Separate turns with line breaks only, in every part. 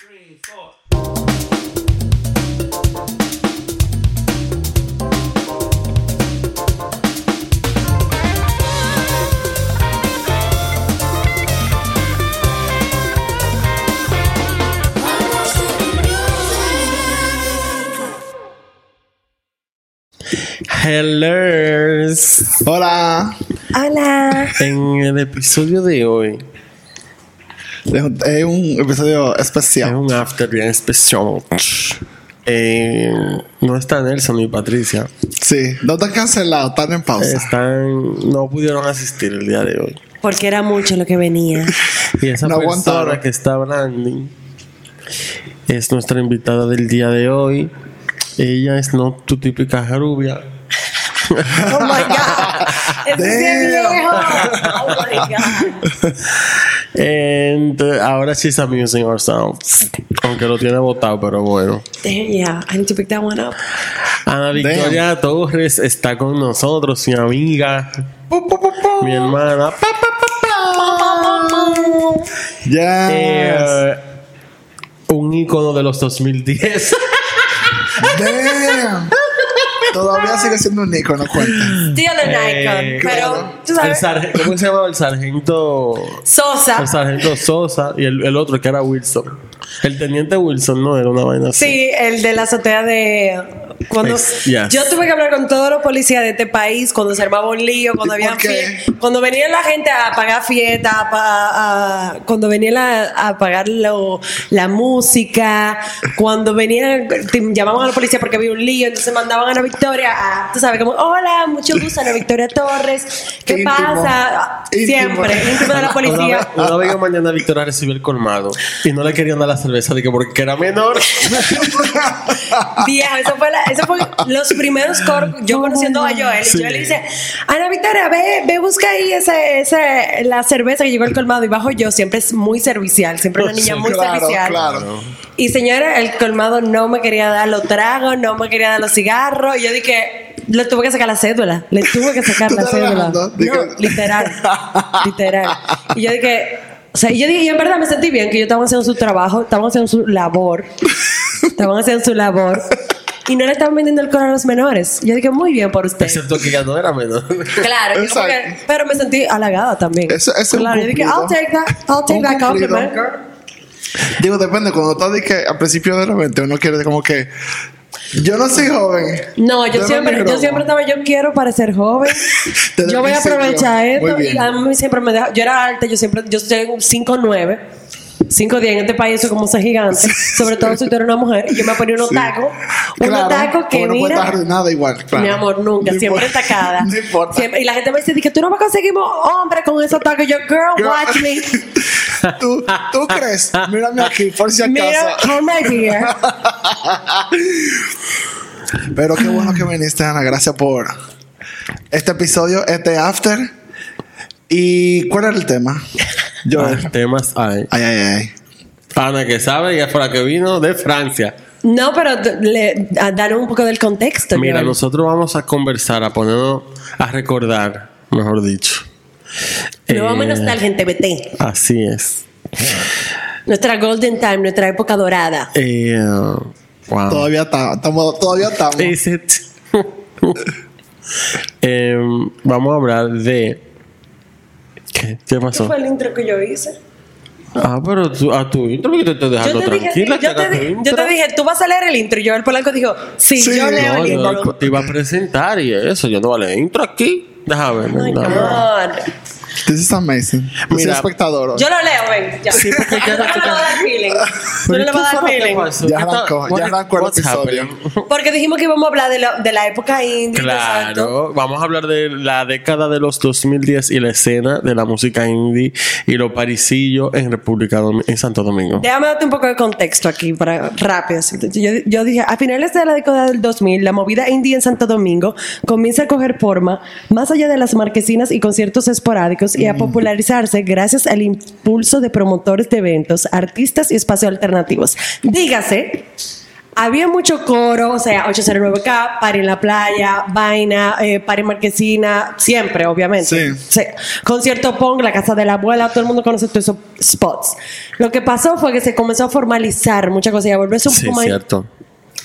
three, four.
Hola.
Hola.
En el episodio de hoy
Es un, es un episodio
es
especial.
un after bien especial. Eh, no está Nelson ni Patricia.
Sí, no están cancelados, están en pausa.
Están, no pudieron asistir el día de hoy.
Porque era mucho lo que venía.
Y esa
No
persona
aguantaron.
que está hablando es nuestra invitada del día de hoy. Ella es no tu típica rubia.
Oh my God. Es. Oh my God.
And uh, ahora she's amusing ourselves. Aunque lo tiene votado, pero bueno.
Damn, yeah. I need to pick that one up.
Ana Victoria Torres está con nosotros, mi amiga, mi hermana. Pa, pa, pa, pa.
Yes.
Eh, un ícono de los 2010.
Damn. Todavía sigue siendo un icono, cuenta.
Still an
Eh.
Pero, tú
el
sabes.
sarge- ¿Cómo se llamaba el sargento?
Sosa.
El sargento Sosa y el, el otro que era Wilson. El teniente Wilson, ¿no? Era una vaina así.
Sí, el de la azotea de. Cuando
yes.
yo tuve que hablar con todos los policías de este país cuando se armaba un lío, cuando
¿Y
había cuando venía la gente a pagar fiesta, a a- cuando venía la- a pagar lo- la música, cuando venían llamaban a la policía porque había un lío, entonces mandaban a Ana Victoria a, tú sabes, como, hola, mucho gusto, Ana Victoria Torres, ¿qué
Íntimo.
pasa?
Íntimo.
Siempre, íntimo de la
Una vez,
policía.
una vez en mañana Victoria recibió el colmado y no le querían dar la cerveza de que porque era menor.
Viejo, eso fue, la- eso fue los primeros coros. Yo conociendo a Joel,
Sí.
y Joel le dice: Ana Victoria, ve, ve, busca ahí ese, ese, la cerveza que llegó al colmado. Y bajo yo, siempre es muy servicial, siempre una niña
Sí,
muy
claro,
servicial.
claro.
Y señora, el colmado no me quería dar los tragos, no me quería dar los cigarros. Y yo dije: Le tuve que sacar la cédula, le tuve que sacar
¿Tú
la cédula. No, literal, literal. Y yo dije. O sea, y yo dije, y en verdad me sentí bien que ellos estaban haciendo su trabajo, estaban haciendo su labor. Estaban haciendo su labor y no le estaban vendiendo el alcohol a los menores. Yo dije, muy bien por usted.
Excepto que ya no era menor.
Claro, que, pero me sentí halagada también.
Eso, eso
claro, yo dije, I'll take that, compliment.
Digo, depende, cuando estás de que al principio de repente uno quiere como que yo no soy joven.
No, yo, siempre, yo siempre estaba, yo quiero parecer joven. yo voy a aprovechar esto. Y a mí siempre me deja, yo era alta, yo siempre, yo soy 5'9 cinco días en este país, eso como ser gigante. Sobre todo si tú eres una mujer. y Yo me ponía unos tacos.
Claro, unos
tacos que
no
mira.
Arruinada igual.
Mi amor, nunca. Siempre
importa,
tacada.
No importa.
Y la gente me dice, que tú no vas a hombre con esos tacos. Yo, girl, watch me.
¿Tú, crees? Mírame aquí, por si acaso.
Mira, oh my.
Pero qué bueno que viniste, Ana. Gracias por este episodio, este after. ¿Y cuál era el tema? Yo.
Ah, temas hay.
Ay, ay, ay.
Ana que sabe, ella fue la que vino de Francia.
No, pero le, a dar un poco del contexto.
Mira,
Joel.
nosotros vamos a conversar, a ponernos a recordar, mejor dicho.
Nos vamos a
Eh,
nostalgia en TBT.
Así es.
Nuestra golden time, nuestra época dorada.
Eh, wow.
Todavía está- estamos. Todavía estamos.
Em, vamos a hablar de. ¿Qué, ¿Qué
¿Qué
pasó?
fue el intro que yo hice?
Ah, pero tú, a tu intro que te estoy dejando
Yo te, dije,
tranquila.
yo, te, di- yo te dije, tú vas a leer el intro. Y yo, el Polanco dijo, sí,
Sí,
yo leo
No,
el intro.
te iba a presentar y eso. Yo no vale intro aquí. Déjame ver.
Oh
no, no.
This is amazing. Yo soy
Mira.
espectador.
Yo lo leo, ven. Ya.
Sí, porque ya
Tú no le vas a dar feeling. Tú no le
¿Qué
vas a dar feeling.
Ya
¿Qué está-
arrancó, ya arrancó el episodio.
happening?
Porque dijimos que íbamos a hablar de, lo- de la época indie. exacto.
Claro, vamos a hablar de la década de los 2010 y la escena de la música indie y los parisillos en República en Santo Domingo.
Déjame darte un poco de contexto aquí para rápido. Yo, yo dije, a finales de la década del 2000, la movida indie en Santo Domingo comienza a coger forma más allá de las marquesinas y conciertos esporádicos y a popularizarse gracias al impulso de promotores de eventos, artistas y espacios alternativos. Dígase, había mucho coro, o sea, 809K, Party en la playa, Vaina, eh, Party Marquesina, siempre, obviamente.
Sí.
Concierto Pong, la casa de la abuela, todo el mundo conoce todos esos spots. Lo que pasó fue que se comenzó a formalizar muchas cosas y a volverse un
Sí,
poco más
cierto.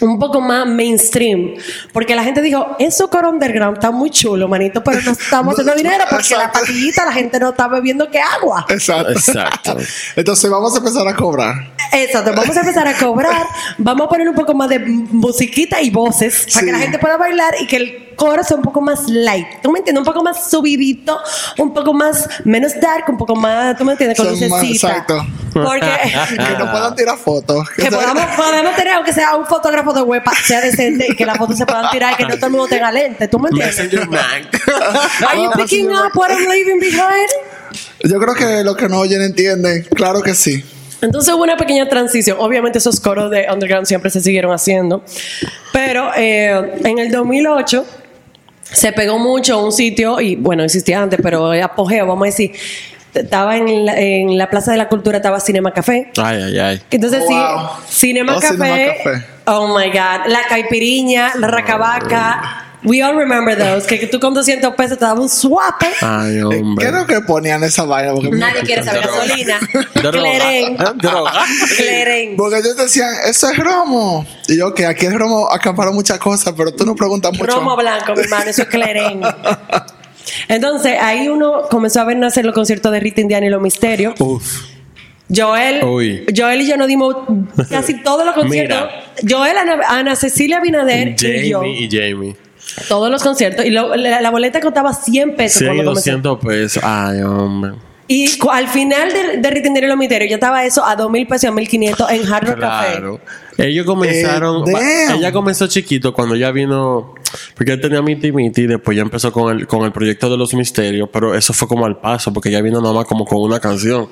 Un poco más mainstream. Porque la gente dijo, eso coro underground está muy chulo, manito, pero no estamos haciendo dinero porque la patillita la gente no está bebiendo que agua.
Exacto.
Exacto.
Entonces vamos a empezar a cobrar.
Exacto, vamos a empezar a cobrar, vamos a poner un poco más de musiquita y voces para que la gente pueda bailar y que el coro sea un poco más light. ¿Tú me entiendes? Un poco más subidito, un poco más, menos dark, un poco más, ¿tú me entiendes? Con lucecita.
exacto.
Porque...
Que no puedan tirar fotos.
Que podamos, podemos tener, aunque sea un fotógrafo de web, sea decente y que las fotos se puedan tirar y que no todo el mundo tenga lente. ¿Tú me entiendes? Are you picking up what I'm leaving behind?
Yo creo que los que no oyen entienden. Claro que sí.
Entonces hubo una pequeña transición. Obviamente esos coros de underground siempre se siguieron haciendo. Pero eh, en el 2008 se pegó mucho un sitio, y bueno, existía antes, pero apogeo, vamos a decir. Estaba en la, en la Plaza de la Cultura, estaba Cinema Café.
Ay, ay, ay.
Entonces
Oh,
sí,
wow.
Cinema,
Oh,
Café,
Cinema Café.
Oh my God. La caipiriña, la racabaca. We all remember those. Que tú con 200 pesos te daba un swap.
Ay,
Eh,
hombre.
¿Qué era lo que ponían esa vaina? Porque,
Nadie quiere saber gasolina. Cleren.
Droga.
Cleren.
porque ellos decían, eso es romo. Y yo, que aquí el romo acaparó muchas cosas, pero tú no preguntas mucho.
Romo blanco, mi hermano, eso es cleren. Entonces, ahí uno comenzó a ver nacer los conciertos de Rita Indiana y los misterios.
Uf.
Joel,
Uy.
Joel y yo nos dimos casi todos los conciertos. Joel, Ana, Ana Cecilia Binader y yo.
Jamie y Jamie.
Todos los conciertos. Y lo- la, la boleta costaba 100 pesos
100 y
cuando comenzó.
200 pesos. Ay, hombre.
Y al final de, de Rita Indiana y los misterios, ya estaba eso a 2 mil pesos y a 1500 en Hard Rock Café.
Claro. Ellos comenzaron.
Eh,
ella comenzó chiquito cuando ya vino. Porque él tenía Miti Miti y después ya empezó con el, con el proyecto de los misterios. Pero eso fue como al paso, porque ya vino nada más como con una canción.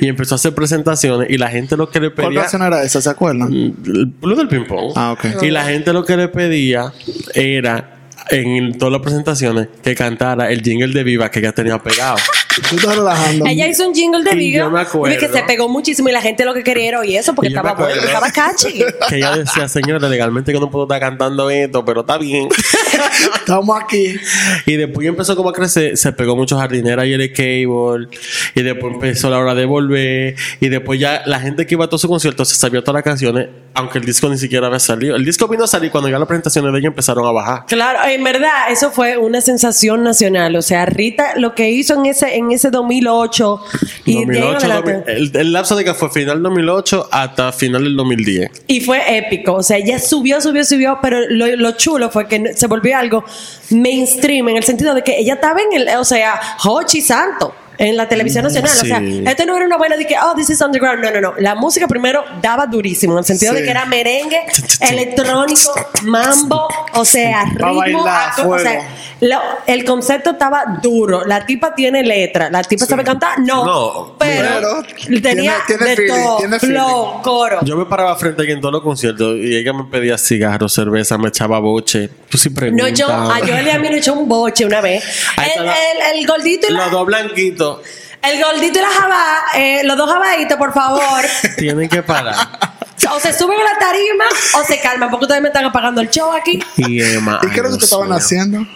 Y empezó a hacer presentaciones y la gente lo que le
¿Cuál
pedía.
canción era esa? ¿Se acuerdan?
El Blue del ping pong.
Ah, ok.
Y la gente lo que le pedía era. En todas las presentaciones, que cantara el jingle de Viva que ya tenía pegado.
Tú estás relajando.
Ella hizo un jingle de video
yo me acuerdo.
que se pegó muchísimo y la gente lo que quería era oír eso porque estaba bueno, estaba catchy.
que ella decía, señora, legalmente que no puedo estar cantando esto, pero está bien.
Estamos aquí.
Y después empezó como a crecer, se pegó mucho jardinera y el cable, y después empezó la hora de volver, y después ya la gente que iba a todos sus conciertos se sabía todas las canciones, aunque el disco ni siquiera había salido. El disco vino a salir cuando ya las presentaciones de ella empezaron a bajar.
Claro, en verdad, eso fue una sensación nacional. O sea, Rita lo que hizo en ese, en ese 2008 y de ahí en
2008,
adelante-
2000, el, el lapso de que fue final 2008 hasta final del 2010.
Y fue épico. O sea, ella subió, subió, subió, pero lo, lo chulo fue que se volvió algo mainstream en el sentido de que ella estaba en el, o sea, Hochi Santo. En la televisión nacional. O sea,
Sí.
esto no era una buena de que, oh, this is underground. No, no, no. La música primero daba durísimo. En el sentido
Sí.
de que era merengue, electrónico, mambo, o sea, ritmo.
bailar,
o sea, lo- el concepto estaba duro. La tipa tiene letra. ¿La tipa sabe cantar? No.
No.
pero,
Pero
tenía
tiene- tiene
de
feeling,
todo.
tiene
flow, coro.
Yo me paraba frente a ella en todos los conciertos y ella me pedía cigarros, cerveza, me echaba boche. Tú sí
No, yo, a Joel y a mí nos echó un boche una vez. El,
la-
el, el gordito y la,
Los dos blanquitos
el gordito y la jabá, eh, los dos jabaitos, por favor.
tienen que parar.
o se suben a la tarima o se calman, porque ustedes me están apagando el show aquí.
Y.
¿Y qué es lo que ustedes estaban haciendo?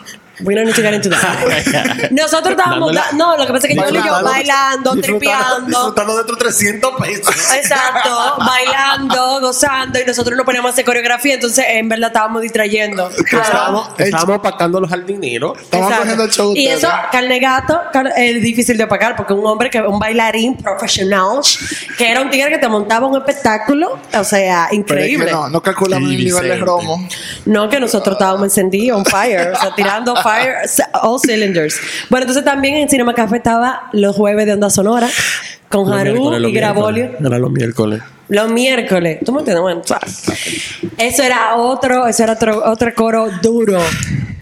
We don't need to get into that. Nosotros estábamos, da- no, lo que pasa es que Joel y yo
Bailando,
tripeando.
Disfrutando de otros 300 pesos.
Exacto, bailando, gozando y nosotros nos poníamos a hacer coreografía, entonces en verdad estábamos distrayendo.
Estábamos, estábamos pactando los jardineros.
Estamos
Exacto.
cogiendo el show
Y
ustedes.
eso, carne gato, es difícil de pagar porque un hombre que un bailarín profesional, que era un tigre que te montaba un espectáculo, o sea,
Pero es que
increíble.
no, no calculamos el nivel de romo.
No, que nosotros estábamos encendidos, on fire, o sea, tirando fire, all cylinders. Bueno, entonces también en Cinema Café estaba los jueves de Onda Sonora con
Los
Haru y Grabolio.
miércoles. Era los miércoles.
Los miércoles. ¿Tú me entiendes? Bueno, eso era otro, eso era otro, otro coro duro.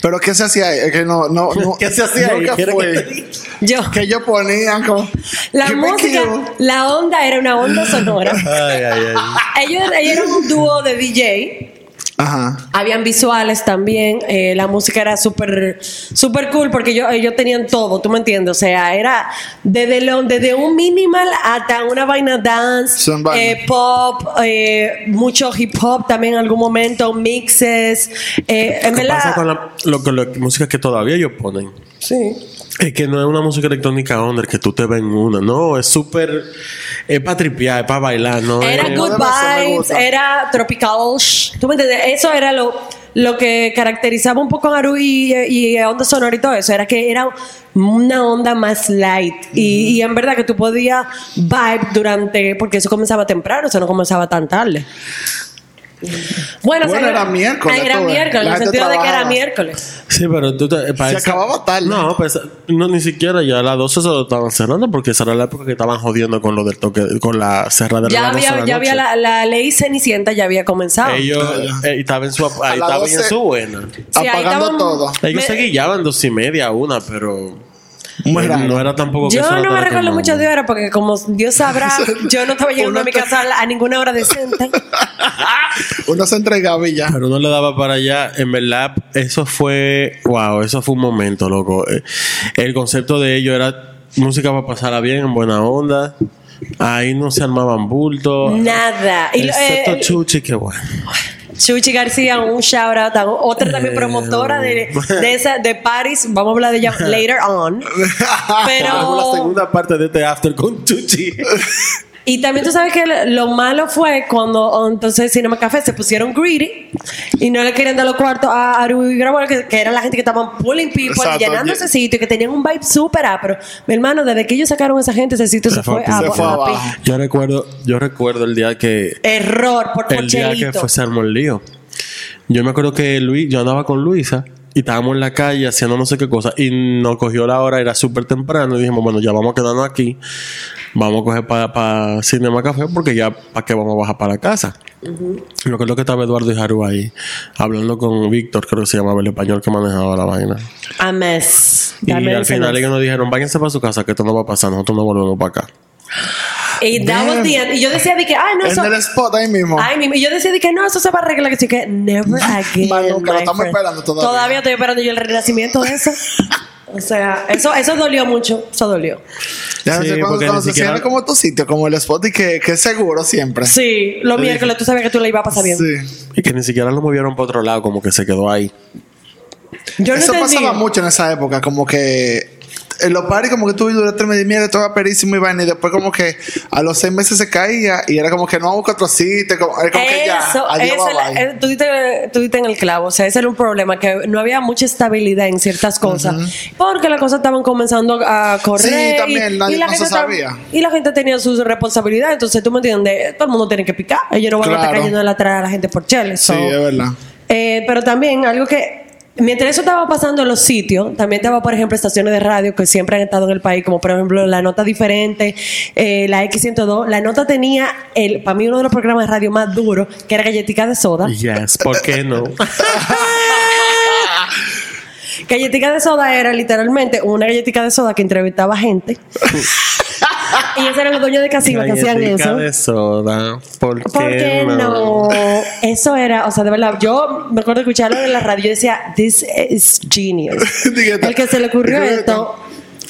Pero ¿qué se hacía ahí? Es que no, no, no.
¿Qué se hacía ahí?
nunca
¿Quieres
fue.
que?
Yo.
Que ellos ponían como.
La
Yo
música, la onda era una onda sonora.
Ay, ay, ay.
ellos, ellos eran un dúo de DJ
Ajá.
Habían visuales también, eh, la música era súper súper cool porque ellos, ellos tenían todo, ¿tú me entiendes? O sea, era desde, lo, desde un minimal hasta una vaina dance, eh, pop, eh, mucho hip hop también en algún momento, mixes. eh, en
¿Qué
verdad,
pasa con la, lo- con la música que todavía ellos ponen?
sí.
Es que no es una música electrónica under que tú te ves en una, no, es súper, es para tripear, es para bailar, no
Era
es-
good vibes, era tropical. shh, ¿Tú me entiendes? Eso era lo, lo que caracterizaba un poco a Haru y, y a Onda Sonora y todo eso. Era que era una onda más light. Y, y en verdad que tú podías vibe durante. Porque eso comenzaba temprano, eso no comenzaba tan tarde. Bueno,
Bueno, era miércoles,
Era miércoles, en
La
el sentido de que era miércoles.
Sí, pero tú te, para
Se
esa-
acababa tarde.
No, pues no, ni siquiera ya a las 12 se lo estaban cerrando porque esa era la época que estaban jodiendo con lo del toque, con la cerradera de
Ya
las 12 de
había,
la
ya había la, la ley Cenicienta, ya había comenzado.
Ellos
Ah,
eh, estaban en su, ahí
las
estaban en
12
su buena.
Sí, ahí
apagando
estaban-
todo.
Ellos
Me-
se guillaban dos y media, una, pero
Raro.
no era tampoco que
Yo no me recuerdo mucho de hora porque como Dios sabrá, yo no estaba llegando
Uno
a mi casa a ninguna hora decente.
Uno se entregaba y ya.
Pero no le daba para allá. En verdad, eso fue. Wow, eso fue un momento, loco. Eh, El concepto de ello era música para pasarla bien, en buena onda. Ahí no se armaban bultos.
Nada. Y
Excepto
eh,
Chuchi, que bueno.
Chuchi García, un shout out, a otra también
Eh,
promotora de, de esa de Paris, vamos a hablar de ella later on.
Hagamos la
Pero
segunda parte de este after con Chuchi.
y también tú sabes que lo malo fue cuando entonces Cinema Café se pusieron greedy y no le querían dar los cuartos a Aru y Grabo, que, que era la gente que estaban pulling people
Exacto.
y llenando ese sitio y que tenían un vibe súper pero Mi hermano, desde que ellos sacaron a esa gente, ese sitio se,
Se fue
fue,
a.
Se fue
a.
Yo recuerdo, yo recuerdo el día que
Error por
el día que fue se armó el lío. Yo me acuerdo que Luis, yo andaba con Luisa y estábamos en la calle haciendo no sé qué cosa y nos cogió la hora, era súper temprano y dijimos, bueno, ya vamos a quedarnos aquí, vamos a coger para Cinema Café porque ya para qué vamos a bajar para la casa. Lo que es lo que estaba Eduardo y Haru ahí, hablando con Víctor, creo que se llamaba el español que manejaba la vaina.
A mes.
Y
Dame
al final
mes.
ellos nos dijeron, váyanse para su casa, que esto no va a pasar, nosotros no volvemos para acá.
Y that was the end. Y yo decía de que, ay, no,
En
eso.
el spot ahí mismo.
Ay, mi- y yo decía de que no, eso se va a arreglar. Que sí, que never again.
Más nunca, lo estamos esperando todavía.
Todavía estoy esperando yo el renacimiento de eso. O sea, eso, eso dolió mucho. Eso dolió.
Ya no
Sí,
sé cuando se
siquiera-
cierra como tu sitio, como el spot y que, que es seguro siempre.
Sí, los miércoles tú sabías que tú le ibas a pasar bien.
Sí.
Y que ni siquiera lo movieron para otro lado, como que se quedó ahí.
Yo no
Eso
entendí.
pasaba mucho en esa época, como que en los paris como que tú duraste medio mierda, todo era perísimo y vaina, y después como que a los seis meses se caía y era como que no otro sitio, como, como que ya,
Eso,
adiós,
ese-
bye, bye.
eh, tú, diste, tú diste en el clavo. O sea, ese era un problema, que no había mucha estabilidad en ciertas cosas. Porque las cosas estaban comenzando a correr.
Sí, también, nadie-
la
no se
gente estaba-
sabía.
y la gente tenía sus responsabilidades. Entonces, tú me entiendes, todo el mundo tiene que picar. Ellos no van a estar cayendo de la a la gente por cheles.
Sí, es verdad.
Eh, pero también algo que mientras eso estaba pasando en los sitios, también estaba, por ejemplo, estaciones de radio que siempre han estado en el país, como por ejemplo La Nota Diferente, eh, la X102. La Nota tenía, el para mí, uno de los programas de radio más duros, que era Galletica de Soda.
Yes, ¿por qué no?
Galletica de Soda era literalmente una galletica de soda que entrevistaba gente. y esos eran los dueños de casinos que hacían eso.
de soda. ¿Por qué,
¿Por qué no? Eso era, o sea, de verdad, yo me acuerdo de escucharlo en la radio y decía, this is genius. El que se le ocurrió esto,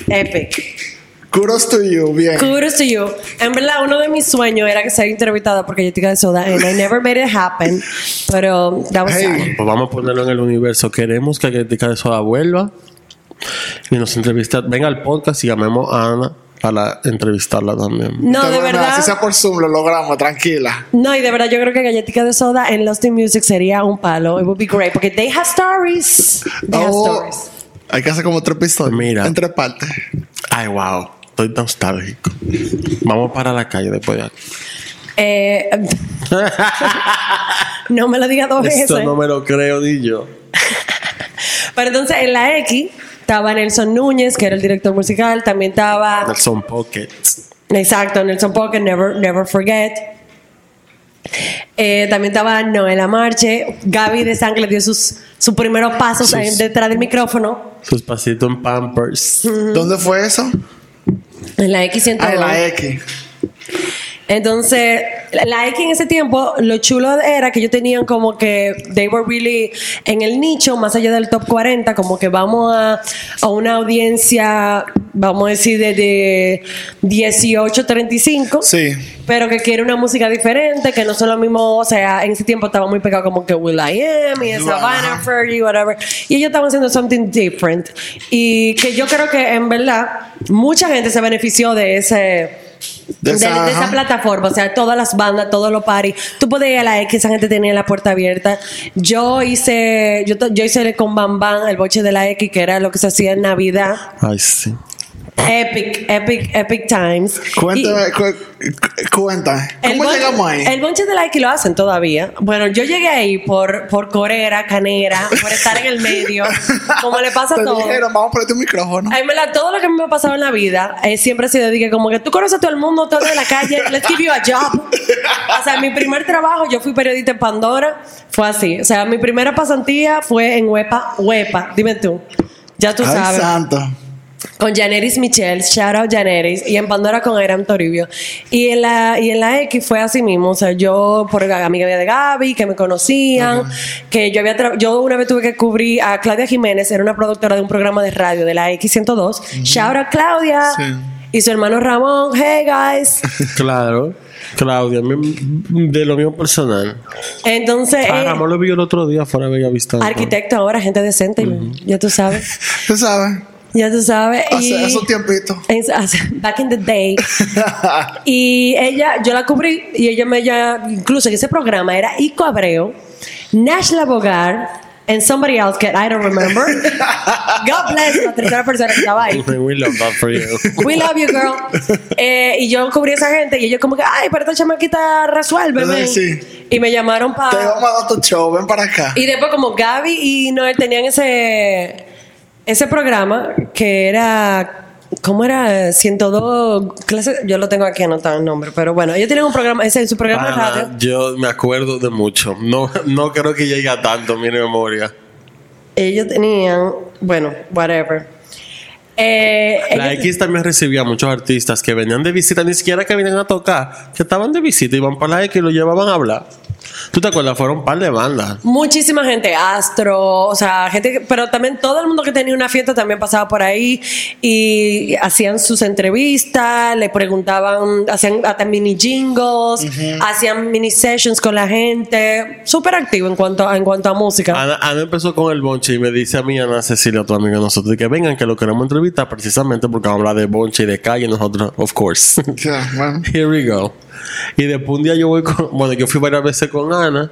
epic.
Kudos to you, bien.
Kudos to you. En verdad, uno de mis sueños era que ser entrevistada por Galletica de Soda, and I never made it happen, pero that was
Hey.
Pues vamos a ponerlo en el universo. Queremos que Galletica de Soda vuelva y nos entrevista. Venga al podcast y llamemos a Ana para entrevistarla también.
No, de verdad.
Si sea por Zoom, lo logramos, tranquila.
No, y de verdad yo creo que Galletica de Soda en Lost in Music sería un palo. It would be great porque they have stories. They have
Oh,
stories.
hay que hacer como otro episodio.
Mira.
En tres partes.
Ay, wow. Estoy nostálgico. Vamos para la calle después de aquí.
Eh, no me lo digas dos veces.
Esto no me lo creo ni yo.
Pero entonces en la X estaba Nelson Núñez, que era el director musical. También estaba.
Nelson Pocket.
Exacto, Nelson Pocket, Never, Never Forget. Eh, también estaba Noela Marche. Gaby de Sangre dio sus, sus primeros pasos
Sus-
ahí detrás del micrófono.
Sus pasitos en Pampers.
¿Dónde fue eso?
En la X102.
Ah, en la X.
Entonces, la X en ese tiempo, lo chulo era que ellos tenían como que they were really en el nicho, más allá del top 40, como que vamos a, a una audiencia, vamos a decir, de, de 18 35.
Sí.
Pero que quiere una música diferente, que no son lo mismo, o sea, en ese tiempo estaba muy pegado como que Will I Am y Savannah Fergie, whatever. Y ellos estaban haciendo something different. Y que yo creo que en verdad mucha gente se benefició de ese
De esa,
de esa
ajá.
plataforma, o sea, todas las bandas, todos los parties. Tú podías ir a la X, esa gente tenía la puerta abierta. Yo hice, yo, yo hice con Bam Bam el boche de la X, que era lo que se hacía en Navidad.
Ay, sí.
Epic, epic, epic times.
Cuéntame,
Y-
cu- cu- cuéntame.
el
¿Cómo
bon-
llegamos ahí?
El bonche de la X lo hacen todavía. Bueno, yo llegué ahí por, por corera, canera, por estar en el medio, como le pasa a
Te
todos.
dijeron, vamos a ponerte un micrófono.
Ay, verdad, todo lo que me ha pasado en la vida eh, siempre ha sido de que como que tú conoces a todo el mundo, todo de la calle, let's give you a job. O sea, mi primer trabajo, yo fui periodista en Pandora, fue así. O sea, mi primera pasantía fue en Huepa, Huepa, dime tú. Ya tú
Ay,
sabes.
santo.
Con Janeris Michelle, shout out Janeris, y en Pandora con Aram Toribio. Y en la, y en la X fue así mismo, o sea, yo por amiga de Gaby, que me conocían, que yo había tra- yo una vez tuve que cubrir a Claudia Jiménez, era una productora de un programa de radio de la X102. Shout out Claudia.
Sí.
Y su hermano Ramón, hey guys.
Claro. Claudia, de lo mismo personal.
Entonces,
Ah,
eh,
Ramón lo vi el otro día fuera de Bellavista.
arquitecto ahora, gente decente, ya tú sabes.
Tú sabes.
Ya tú sabes. y-
Hace, hace un tiempito.
En- hace- back in the day. y ella, yo la cubrí y ella me ya, incluso en ese programa era Ico Abreu, Nashla Bogar, and somebody else que I don't remember. God bless la tercera persona que estaba ahí.
We love that for you.
We love you, girl. Eh, y yo cubrí a esa gente y ellos como que, ay, pero esta chamaquita resuelve, ven".
Sí.
Y me llamaron
Te
para...
vamos a dar tu show, ven para acá.
Y después como Gaby y Noel tenían ese ese programa que era ¿Cómo era? 102 clases. Yo lo tengo aquí anotado el nombre, pero bueno, ellos tienen un programa, ese en su programa de
Pana,
radio.
yo me acuerdo de mucho. No, no creo que llegue a tanto mi memoria.
Ellos tenían, bueno, whatever. Eh,
La X también recibía muchos artistas que venían de visita, ni siquiera que venían a tocar, que estaban de visita, iban para la X y lo llevaban a hablar. ¿Tú te acuerdas? Fueron un par de bandas.
Muchísima gente, Astro, o sea, gente, que- pero también todo el mundo que tenía una fiesta también pasaba por ahí y hacían sus entrevistas, le preguntaban, hacían hasta mini jingles, hacían mini sessions con la gente, súper activo en cuanto, a- en cuanto a música.
Ana, Ana empezó con el bonche y me dice a mí, Ana Cecilia, tu amiga de nosotros, que vengan, que lo queremos entrevistar precisamente porque vamos a hablar de bonche y de calle. y Nosotros, of course.
Bueno.
Here we go. Y después un día yo voy con, bueno, yo fui varias veces con Ana.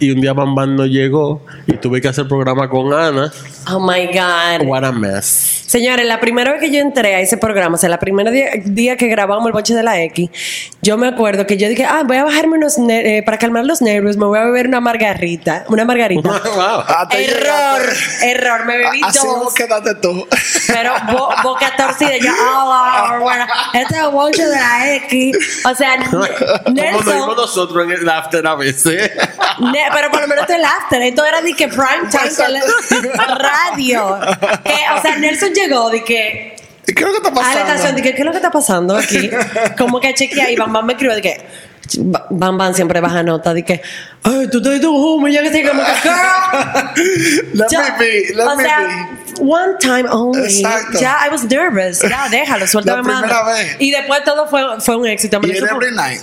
Y un día Bam Bam no llegó y tuve que hacer programa con Ana.
Oh my God.
What a mess.
Señores, la primera vez que yo entré a ese programa, o sea, la primera día, día que grabamos el boche de la X, yo me acuerdo que yo dije, ah, voy a bajarme unos, eh, para calmar los nervios, me voy a beber una margarita, una margarita.
wow.
Hasta
error,
llegaste.
error, me bebí
Así
dos.
vos quedaste tú.
Pero bo- boca torcida, yo, ah, ah, bueno, este es el boche de la X. O sea,
Como nos vimos
Nelson,
nosotros en el after a veces.
Ne- pero por lo menos el after. Esto era de que prime time radio. Que, o sea, Nelson llegó de que
¿Y qué es lo que está
a la estación,
pasando?
que ¿qué es lo que está pasando aquí? Como que chequea y Bam Bam me escribió de que Bam Bam siempre baja nota de que ay, tú te un humo y yo que estoy como que girl.
Let
Ya-
me be, let
o
me
sea,
be.
one time only.
Exacto.
Ya, I was nervous. Ya, déjalo, suéltame
vez.
Y después todo fue, fue un éxito. Me
Y every night.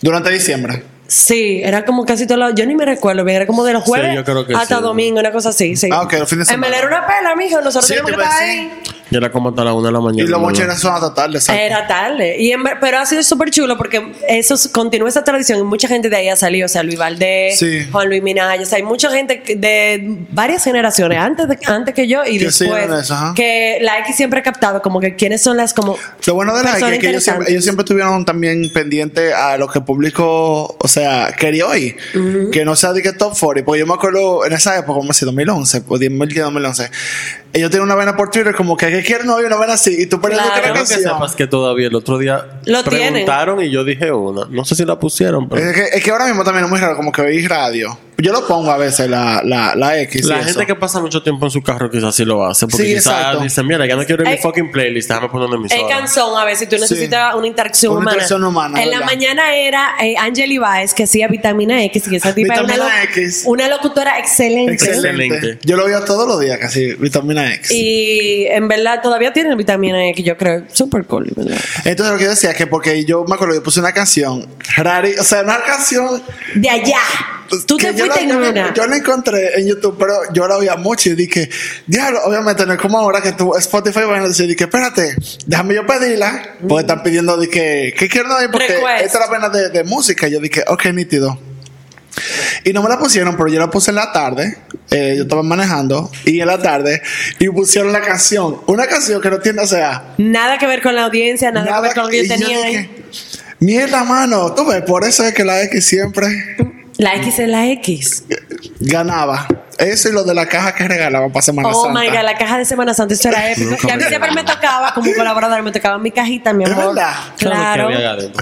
Durante diciembre.
Sí, era como casi todo lo, Yo ni me recuerdo era como de los
Sí,
jueves
yo creo que
hasta
sí.
domingo, una cosa así. Sí.
Ah, ok, los fines de
En verdad
semana.
era una pela, mijo. Nosotros
Sí,
teníamos que estar ahí.
Y era como hasta la una de la mañana.
Y los
¿no?
bocheras son hasta tarde, exacto.
Era tarde. Y en pero ha sido súper chulo porque eso continúa esa tradición y mucha gente de ahí ha salido. O sea, Luis Valdés,
Sí.
Juan Luis Minaya. O sea, hay mucha gente que- de varias generaciones, antes, de- antes que yo y
Que
después.
eso,
que la X siempre ha captado como que quiénes son las como.
Lo bueno de la X es que ellos siempre, ellos siempre estuvieron también pendientes a lo que el público, o sea, quería oír. Que no sea de que top 40. Porque yo me acuerdo en esa época, como si 2011, pues 2010, 2011. Ellos tienen una vena por Twitter como que, ¿qué quieren oír? Una vena así. Y tú pones
Claro.
otra
Creo que
canción.
sepas que todavía el otro día
Lo tienen.
preguntaron y yo dije una. No sé si la pusieron, pero.
Es que, es que ahora mismo también es muy raro como que oís radio yo lo pongo a veces la, la, la X. y
La
eso.
gente que pasa mucho tiempo en su carro quizás sí lo hace. Porque
Sí,
quizás
exacto.
dice, mira, ya no quiero mi fucking playlist, déjame poner una
El canción, a veces tú necesitas una interacción
Una
humana.
interacción humana,
en la
¿verdad?
mañana era eh, Angel Baez que hacía vitamina X y esa tipa era una, lo-
X.
una locutora excelente.
Excelente.
Excelente.
Yo lo veo todos los días casi, vitamina X.
Y en verdad todavía tiene vitamina X, yo creo. Super cool, ¿verdad?
Entonces lo que yo decía es que porque yo me acuerdo, yo puse una canción rari, o sea, una canción
De allá. Tú
que
te fuiste en una.
yo la encontré en YouTube, pero yo la oía mucho y dije, diablo, obviamente no es como ahora que tú Spotify van a decir, dije, espérate, déjame yo pedirla, porque están pidiendo de que, ¿qué quiero dar? Porque esta es la pena de, de música. Y yo dije, ok, nítido. Y no me la pusieron, pero yo la puse en la tarde. eh, yo estaba manejando y en la tarde y pusieron la canción. Una canción que no tiene, o sea,
Nada que ver con la audiencia, nada, que ver con lo que yo tenía
dije. Mierda, mano, tú ves, por eso es que la X siempre
La X es la X.
ganaba. Eso y lo de la caja que regalaban para Semana
Oh
Santa.
my god, la caja de Semana Santa, eso era épico. Y a mí siempre me tocaba, como colaborador, me tocaba mi cajita, mi
¿Es
amor.
verdad?
Claro.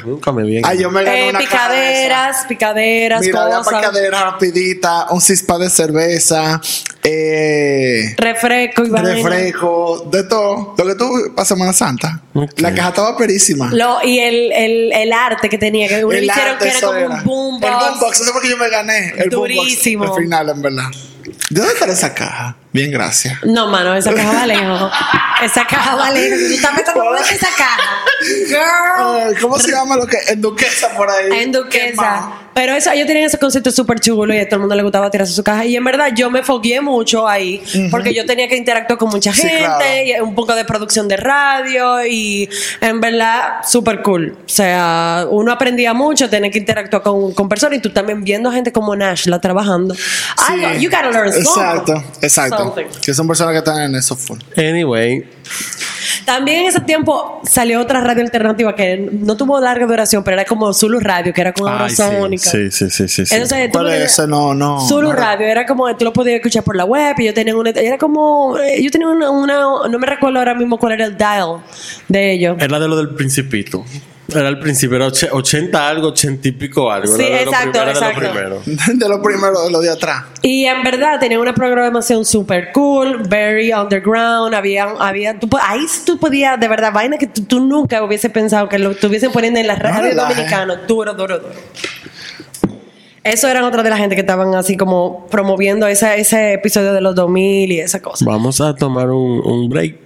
Nunca me vi.
Ay, yo me gané
Eh,
una caja de esa.
picaderas, picaderas,
Mira,
cosas.
picadera rapidita, un cispa de cerveza, eh,
Refresco y
refresco, de todo. Lo que tú para Semana Santa. La caja estaba perísima.
Lo, y el, el, el arte que tenía, que uno
El
hicieron
arte,
que era como un boombox.
El boombox, eso fue que yo me gané. El
Durísimo.
boombox. Al final, en verdad. ¿De dónde está esa caja? Bien, gracias.
No, mano, esa caja va lejos. esa caja va lejos. Tú estás pensando ¿dónde es esa caja. Girl.
¿Cómo se llama lo que? En Duquesa por ahí.
En
¿Qué
Duquesa. Pero eso, ellos tenían ese concepto súper chulo y a todo el mundo le gustaba tirarse su caja. Y en verdad yo me fogueé mucho ahí porque yo tenía que interactuar con mucha
Sí,
gente,
claro.
y un poco de producción de radio y en verdad súper cool. O sea, uno aprendía mucho, tenía que interactuar con, con personas y tú también viendo gente como Nashla trabajando.
Sí.
you gotta learn something.
Exacto, exacto.
Something.
Que son personas que están en eso full.
Anyway,
También en ese tiempo salió otra radio alternativa que no tuvo larga duración, pero era como Zulu Radio, que era con
ay,
Eurosónica.
sí, sí, sí, sí, sí.
Entonces, tú
¿Cuál
lo
es
tenías-
ese? No, no.
Zulu
no.
Radio era como tú lo podías escuchar por la web y yo tenía una era como eh, yo tenía una, una- no me recuerdo ahora mismo cuál era el dial de ellos
Era de lo del principito. Era el principio, era och- 80 algo, 80 y pico algo.
Sí,
era de lo
exacto,
primero, de
exacto.
lo primero.
De lo primero, de lo de atrás.
y en verdad tenía una programación super cool very underground había había tú ahí tú podías de verdad vaina que tú, tú nunca hubiese pensado que lo estuviesen poniendo en la radio
relajes.
dominicana duro duro duro eso eran otra de la gente que estaban así como promoviendo esa- ese episodio de los 2000 y esa cosa
Vamos a tomar un, un break.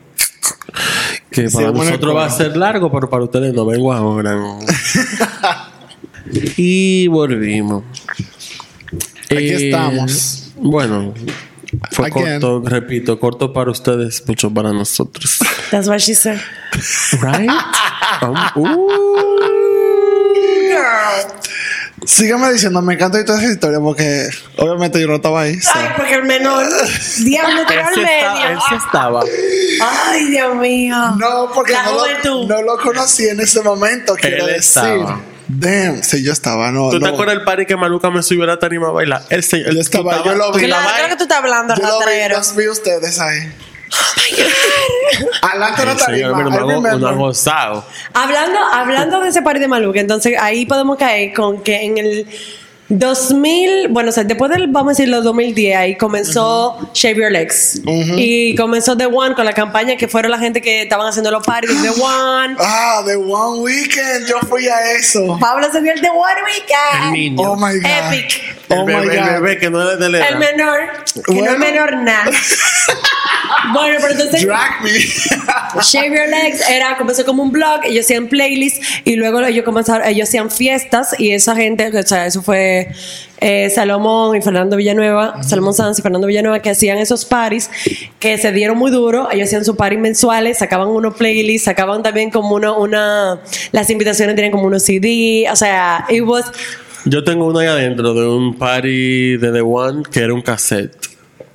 Que para nosotros va a ser largo, pero para ustedes no vengo ahora. y volvimos.
Aquí
Eh,
estamos.
Bueno, fue
Again.
corto, repito, corto para ustedes, mucho para nosotros.
that's what she said
Right? Um,
Sígueme diciendo, me encanta toda esa historia porque obviamente yo no estaba ahí. so.
Ay, porque el menor. Diablo, te
Él
al
estaba- él
medio.
sí estaba.
Ay, Dios mío.
No, porque
La
no
juventud.
lo, no lo conocí en ese momento, quiero
Él
decir.
estaba.
Damn, sí, yo estaba, no.
¿Tú te
no.
acuerdas del party que Maluca me subió a la tarima a bailar? Él, se, él
Yo estaba, yo lo vi.
Claro, creo que tú estás hablando,
Yo lo vi, los vi ustedes ahí. Adelante no
El
tarima. I
lo
remember.
ha gozado.
Hablando, hablando de ese party de Maluca, entonces ahí podemos caer con que en el 2000, bueno, o sea, después del, vamos a decirlo, 2010, ahí comenzó Shave Your Legs. Y comenzó The One con la campaña que fueron la gente que estaban haciendo los parties The One.
Ah, The One Weekend, yo fui a eso.
Pablo se vio el The One
El
Weekend.
niño.
Oh my God.
Epic.
Oh
el,
my
bebé, el
God.
bebé que no es de la edad.
El menor, que no
Bueno.
es menor nada. bueno, pero entonces
Drag me.
Shave Your Legs era comenzó como un blog, ellos hacían playlists y luego ellos comenzaron, ellos hacían fiestas y esa gente, o sea, eso fue eh, Salomón y Fernando Villanueva, Salomón Sanz y Fernando Villanueva que hacían esos parties que se dieron muy duro, ellos hacían sus parties mensuales, sacaban unos playlists, sacaban también como una, una las invitaciones tenían como unos CD, o sea, it was
Yo tengo uno ahí adentro de un party de The One que era un cassette.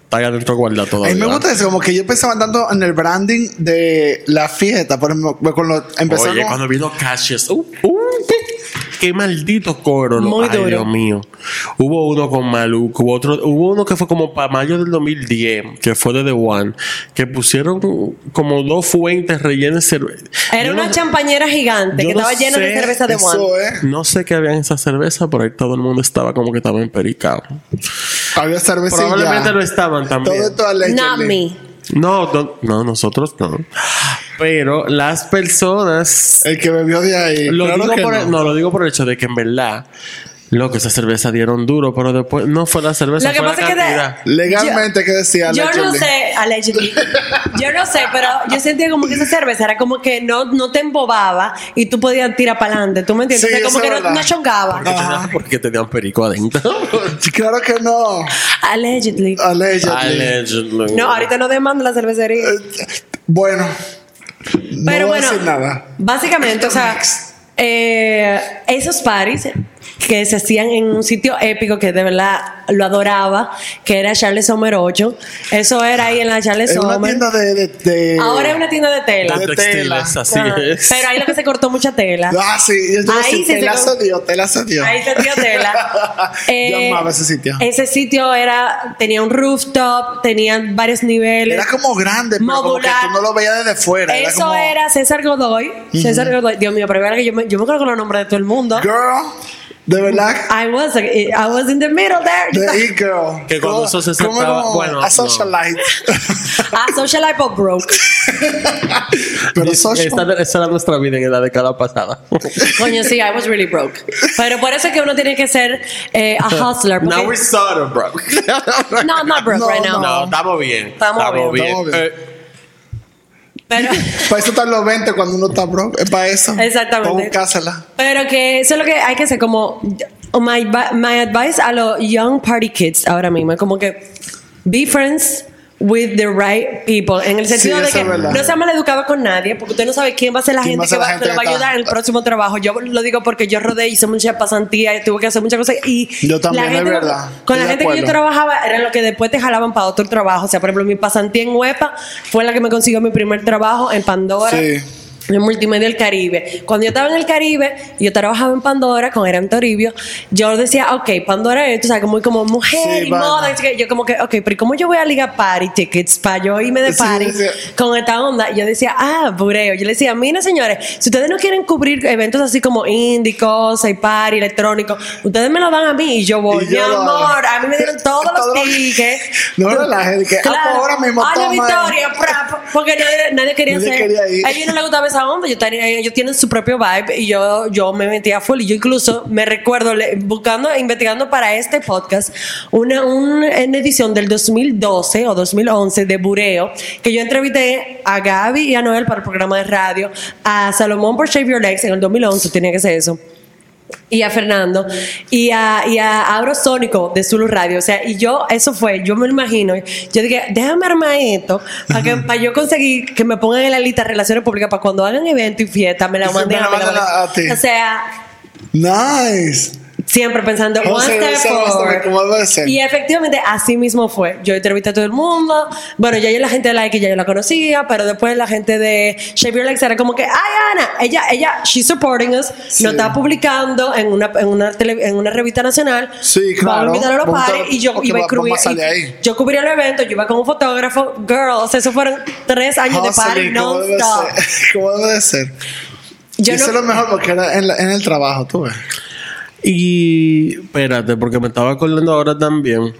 Está ahí adentro guardado
A
todavía.
mí me gusta eso, como que yo pensaba tanto en el branding de la fiesta, por ejemplo, cuando empezó
Oye, cuando vino Cassius. Uh, uh, qué maldito coro.
Muy
Ay,
duro.
Dios mío. Hubo uno con Maluco, hubo otro, hubo uno que fue como para mayo del 2010, que fue de The One, que pusieron como dos fuentes rellenas de cerveza.
Era
Yo
una
no-
champañera gigante que
no
estaba llena de cerveza de
Eso
One.
No sé qué había en esa cerveza, pero ahí todo el mundo estaba como que estaba empericado.
Había cervecilla.
Probablemente lo estaban también.
Todo esto allegedly.
Not me.
No, no, no, nosotros no. Pero las personas
El que bebió de ahí.
Lo
claro
digo
que
por
no.
el, no, lo digo por el hecho de que en verdad, lo que esa cerveza dieron duro, pero después no fue la cerveza,
Lo que
fue
pasa
la
es que de-.
Legalmente, ¿qué decía?
Yo no sé, allegedly. Yo no sé, pero yo sentía como que esa cerveza era como que no, no te embobaba y tú podías tirar para adelante. ¿Tú me entiendes?
Sí,
O sea, como que no, no chongaba.
Porque, porque tenían perico adentro.
Claro que no.
Allegedly.
Allegedly.
Allegedly.
No, ahorita no demanda la cervecería.
Bueno.
Pero
no voy a
bueno,
decir nada.
básicamente, o sea, eh, esos parties que se hacían en un sitio épico que de verdad lo adoraba, que era Charles Sommer 8. Eso era ahí en la Charles
Es una
Sommer.
tienda de. de, de-
Ahora es una tienda de tela.
De
de
textiles,
tela.
así
Ajá.
es.
Pero ahí lo que se cortó mucha tela.
Ah, sí. Yo
Ahí
decía,
sí
te
se
la
con-
cedió, te la cedió.
Ahí se dio tela.
Yo amaba ese sitio.
Ese sitio era, tenía un rooftop, tenía varios niveles.
Era como grande, pero como que
Modular.
tú no lo veías desde fuera.
Eso
como,
era César Godoy. César Godoy. Dios mío, pero era que yo me, yo me acuerdo con los nombres de todo el mundo.
Girl, de verdad.
I was, I was in the middle there.
The e-girl.
Que cuando eso se sentaba-
como
bueno,
A
no.
socialite.
Ah, socialite but broke.
pero social.
Esta, esa era nuestra vida en la década pasada.
Coño, sí, I was really broke. Pero por eso es que uno tiene que ser eh, a hustler. porque-
Now we're sort of broke.
no, I'm not broke
No,
right now.
No, estamos bien.
Estamos bien,
estamos bien.
Eh,
Pero,
Para eso están los 20 cuando uno está broke. Es para eso.
Exactamente.
Buscársela.
pero que eso es lo que hay que hacer. Como, my, my advice a los young party kids ahora mismo es como que be friends with the right people. En el sentido
Sí,
de que
es
no sea maleducado con nadie, porque usted no sabe quién va a ser la
¿Quién
gente
va
que, va,
gente
que lo va a ayudar en el próximo trabajo. Yo lo digo porque yo rodé, hice mucha pasantía, tuve que hacer muchas cosas. Y
Yo también,
la
es
gente-
verdad.
Con
Estoy
la gente que yo trabajaba, era lo que después te jalaban para otro trabajo. O sea, por ejemplo, mi pasantía en Huepa fue la que me consiguió mi primer trabajo en Pandora.
Sí.
En Multimedia del Caribe. Cuando yo estaba en el Caribe, yo trabajaba en Pandora con Eran Toribio. Yo decía, ok, Pandora es, tú sabes, muy como mujer
Sí,
y moda. y que Yo como que, ok, pero ¿y ¿cómo yo voy a ligar party tickets para yo irme de
Sí,
party
sí.
con esta onda? Y yo decía, ah, bureo. Yo le decía, mira, señores, si ustedes no quieren cubrir eventos así como indie, cosas y party, electrónico, ustedes me lo dan a mí y yo voy.
Y
Mi
yo lo hago.
amor, a mí me dieron todos
Todo
los
lo-
tickets.
No relajes, que, ah, pues ahora mismo
Ay,
toma.
Victoria, porque nadie, nadie quería
Nadie
hacer.
quería ir.
A ellos no les gustaba esa tenía, ellos tienen su propio vibe y yo, yo me metía full. Y yo incluso me recuerdo buscando, e investigando para este podcast una, una edición del 2012 o 2011 de Bureo, que yo entrevisté a Gaby y a Noel para el programa de radio, a Salomón por Shave Your Legs en el 2011, tenía que ser eso y a Fernando y a, y a Aurosónico de Zulu Radio. O sea, y yo, eso fue, yo me lo imagino. Yo dije, déjame armar esto para que para yo conseguir que me pongan en la lista de relaciones públicas para cuando hagan evento y fiesta me la manden mí.
a- a ti.
O sea,
Nice.
Siempre pensando, one step forward.
como.
Y efectivamente, así mismo fue. Yo entrevisté a todo el mundo. Bueno, ya yo la gente de Like ya yo la conocía, pero después la gente de Shave Your Legs era como que, ay, Ana, ella, ella, she's supporting us,
Sí.
nos está publicando en una, en una, tele- en una revista nacional.
Sí,
Vamos a
claro.
invitar a los pares y yo iba a
va-
cubrir. y. Yo cubría el evento, yo iba con un fotógrafo. Girls, eso fueron tres años de party
como
non-stop.
Como debe de ser.
Yo no-
es lo mejor porque era en, la- en el trabajo, tú ves.
Y espérate, porque me estaba acordando ahora también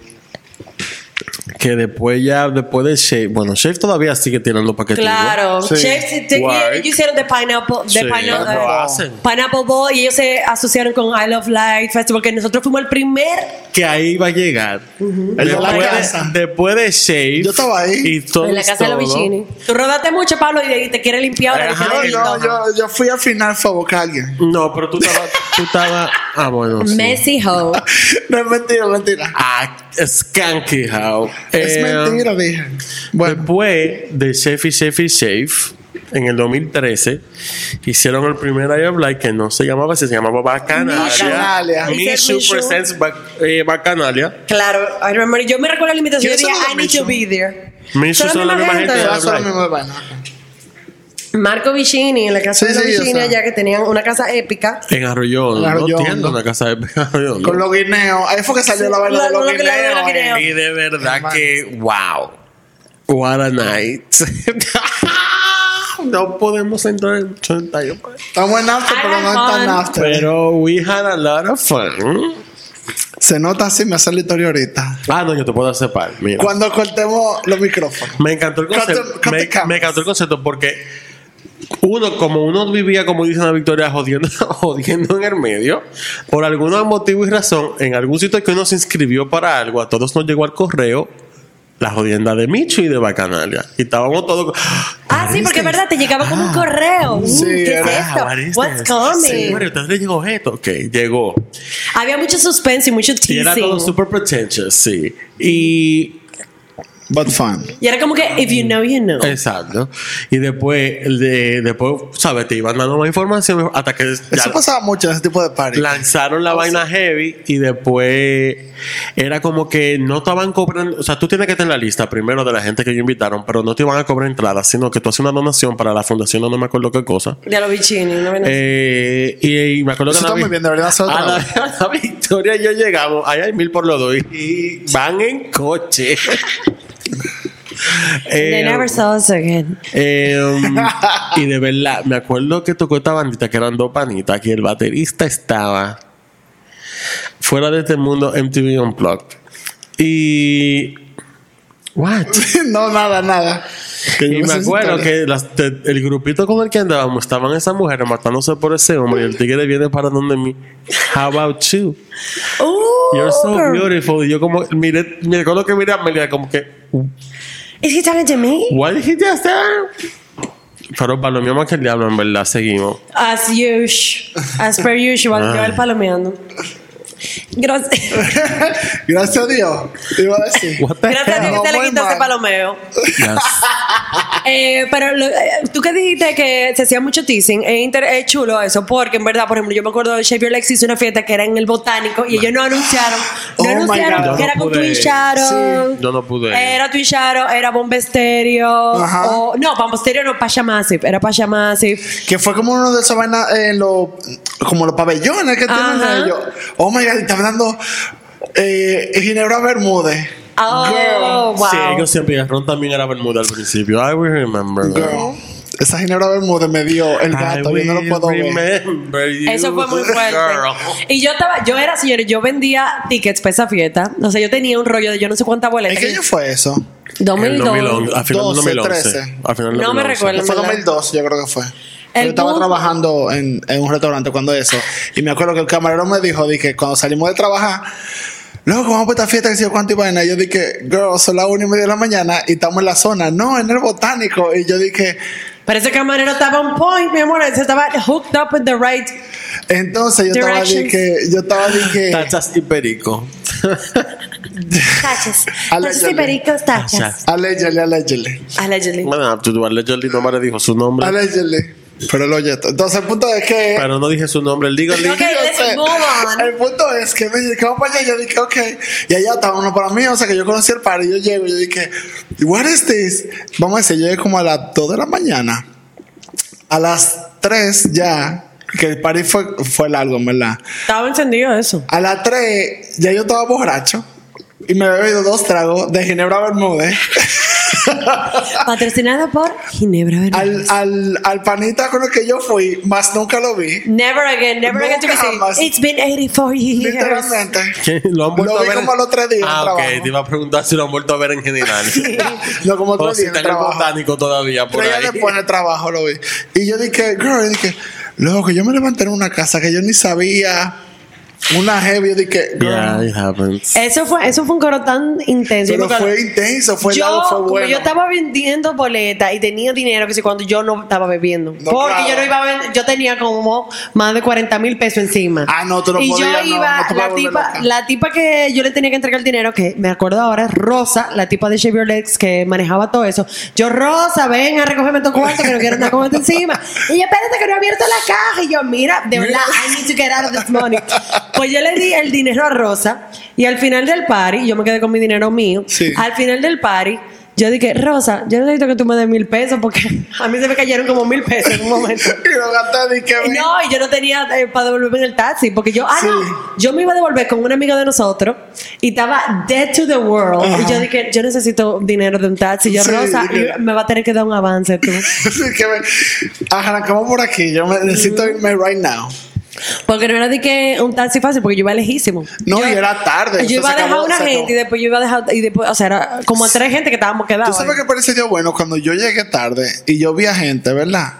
que después ya, después de Shave, bueno, Shave todavía sigue tirando paquetes.
Claro,
Sí.
Chefs, te- y
Work.
ellos hicieron de Pineapple, de
Sí,
Pineapple,
lo
eh,
hacen.
Pineapple Ball y ellos se asociaron con I Love Light Festival, que nosotros fuimos el primer
Que ahí va a llegar.
La
después,
casa.
de, después de Shave.
Yo estaba ahí.
Y todo,
en la casa de los. Vicini. Tú rodaste mucho, Pablo, y, te quiere limpiar ahora.
Ajá,
que
No, yo, yo, yo fui al final fue a buscar a alguien.
No, pero tú estabas. tú estabas ah, bueno. sí.
Messy hoe.
No es mentira, mentira.
Ah, Skanky How.
Es
Eh,
mentira, dije. Bueno,
Después de Chef y Chef, en el 2013, hicieron el primer I of Light que no se llamaba así, se llamaba Bacanalia.
Bacanalia.
Mishu. presents Bac- eh, Bacanalia.
Claro, I remember. Yo me recuerdo la invitación. Yo
¿Quiénes
dije, I need to be there.
Mishu son la misma
Marco Vicini, en la casa
Sí,
de
sí,
Vicini, allá que tenían una casa épica.
En Arroyón,
En
no entiendo una casa de Arroyón.
Con los guineos. Ahí fue que salió la
La-
de los guineos.
Y de verdad que, wow. What a night. no podemos entrar en mucho detalle. pues.
Estamos en after, pero no
had
es tan
fun.
after.
Pero we had a lot of fun.
Se nota así, me hace la historia ahorita.
Ah, no, yo te puedo hacer par. Mira.
Cuando cortemos los micrófonos.
Me encantó el concepto.
Cut the- cut
me,
the cameras.
me encantó el concepto porque uno, como uno vivía, como dice Ana Victoria, jodiendo, jodiendo en el medio, por algún motivo y razón, en algún sitio que uno se inscribió para algo, a todos nos llegó al correo la jodienda de Micho y de Bacanalia. Y estábamos todos.
Ah, sí, porque es verdad, te llegaba como un correo. Uh,
Sí,
¿Qué es esto?
is
What's coming?
Sí, pero entonces le llegó esto. Ok, llegó.
Había mucho suspense y mucho
Y era todo
teasing.
super pretentious, sí. Y
But fun.
Y era como que, if you know, you know.
Exacto. Y después, de, después, ¿sabes? Te iban dando más información hasta que
Eso
ya
pasaba mucho en ese tipo de party.
lanzaron la vaina heavy y después era como que no estaban cobrando. O sea, tú tienes que tener la lista primero de la gente que ellos invitaron, pero no te iban a cobrar entrada, sino que tú haces una donación para la fundación, no me acuerdo qué cosa.
De los Vicini, ¿no?
Eh, y, y me acuerdo
Eso
que a
está
la
muy bien, otra
a la, a la Victoria y yo llegamos, ahí hay mil por los dos y, y van en coche.
They
Eh,
never saw us again.
eh, y de verdad, me acuerdo que tocó esta bandita que eran dos panitas, que el baterista estaba fuera de este mundo MTV Unplugged. Y. What?
no, nada, nada. Que yo
Y me acuerdo
te-
que las- te- el grupito con el que andábamos estaban esas mujeres matándose por ese hombre y el tigre viene para donde mí. How about you?
Ooh,
You're so beautiful. Y yo como, mire, me acuerdo que miré a Amelia como que,
Is he talking to me?
what did he just say? Pero palomeamos que el diablo, en verdad, seguimos.
As usual. As per usual.
Ah.
Yo el palomeando. Gracias.
Gracias a Dios. Te iba a decir.
Gracias a Dios que se le
muy
quitó ese
mal.
palomeo.
Yes.
Eh, pero lo- eh, tú que dijiste que se hacía mucho teasing, es, chulo eso, porque en verdad, por ejemplo, yo me acuerdo de Xavier Lex hizo una fiesta que era en el botánico y ellos no anunciaron, no
Oh
anunciaron que era
no
con
pude
Twin. Shadow.
Yo no pude.
Era Twin Shadow, era Bomba Stereo.
Ajá.
o- no, Bomba Stereo no, Pasha Massive, era Pasha Massive.
Que fue como uno de esos vainas, eh, como los pabellones que tienen ellos. Oh my god, y estaban dando eh, Ginebra Bermúdez.
Oh, wow.
Sí, ellos siempre. Ron también era Bermuda al principio. I will remember. that.
Girl. Esa Ginebra Bermúdez me dio el gato, yo no lo puedo ver.
Eso fue muy fuerte.
girl.
Y yo estaba, yo era, señores, yo vendía tickets para esa fiesta. O sea, yo tenía un rollo de yo no sé cuántas
¿En
boletas.
qué año fue eso?
En
2002.
2011, a final
12,
del 2011.
13.
A final del
No me
2011.
recuerdo.
Fue
¿verdad?
2002, yo creo que fue.
El
yo estaba
boom-
trabajando en, en un restaurante cuando eso. Y me acuerdo que el camarero me dijo, dije, cuando salimos de trabajar, luego vamos para esta fiesta que se yo cuánto y vaina. Y yo dije, girl, son las una y media de la mañana y estamos en la zona. No, en el botánico. Y yo dije,
Pero ese camarero estaba on point, mi amor. Ese estaba hooked up with the right.
entonces yo estaba dije, yo estaba dije,
Tachas y perico.
Tachas. Tachas y pericos, tachas.
Tachas.
allegedly, allegedly.
Allegedly.
Bueno, tú Allegedly no me le dijo su nombre.
Allegedly. Pero lo oye. Entonces el punto es que.
Pero no dije su nombre. El digo,
Ok,
Yo
let's
sé.
move on.
El punto es que me dije, vamos para allá. Yo dije, ok. Y allá estaba uno para mí. O sea, que yo conocí el par y yo llego y yo dije, what is this? Vamos a decir, yo llegué como a las 2 de la mañana. A las 3 ya, que el party fue, fue largo, ¿verdad?
Estaba encendido eso.
A las 3 ya yo estaba borracho. Y me había bebido dos tragos de Ginebra Bermúdez.
Patrocinada por Ginebra Bermúdez.
al, al, al panita con el que yo fui, más nunca lo vi.
Never again, never again to be
Nunca
seen.
jamás.
It's been 84 years.
Literalmente.
¿Qué? ¿Lo han vuelto
Lo
a
vi
ver?
como a los tres días en
Ah, ok.
trabajo.
Te iba a preguntar si lo han vuelto a ver en general.
No, como
o
tres
si
días
está
en
el botánico todavía por
Tres
ahí.
después en el trabajo lo vi. Y yo dije, girl, yo dije, loco, yo me levanté en una casa que yo ni sabía. Una heavy, yo dije, girl.
Yeah, it happens.
Eso fue, eso fue un coro tan intenso. Yo
Pero fue intenso, fue
yo,
largo, fue bueno.
yo estaba vendiendo boletas y tenía dinero que si cuando yo no estaba bebiendo.
No,
porque
claro.
yo no iba a vender, yo tenía como más de 40 mil pesos encima.
Ah, no, tú no
y
podías,
yo
no,
iba,
no te
la, tipa,
loca.
la tipa que yo le tenía que entregar el dinero, que me acuerdo ahora, es Rosa, la tipa de Xavier Lex que manejaba todo eso. Yo, Rosa, ven a recogerme tu cuarto que no quiero andar con esto encima. Y ella, espérate que no he abierto la caja. Y yo, mira, de verdad, I need to get out of this money. Pues yo le di el dinero a Rosa y al final del party, yo me quedé con mi dinero mío.
Sí.
Al final del party, yo dije, Rosa, yo necesito que tú me des mil pesos porque a mí se me cayeron como mil pesos en un momento.
Y lo gasté, dije,
No, y yo no tenía eh, para devolverme en el taxi, porque yo, ah,
Sí.
no, yo me iba a devolver con un amigo de nosotros y estaba dead to the world. Y yo dije, yo necesito dinero de un taxi. Yo,
Sí,
Rosa,
dije-
y me va a tener que dar un avance tú.
Así que me, arrancamos por aquí. Yo me, necesito irme right now.
Porque no era de que un taxi fácil, porque yo iba lejísimo.
No,
Yo-
y era tarde,
Yo iba a dejar
acabó,
una gente y después yo iba a dejar, y después, o sea, era como a tres gente que estábamos
¿Tú
quedados.
sabes
ahí.
qué pareció bueno? Cuando yo llegué tarde y yo vi a gente, ¿verdad?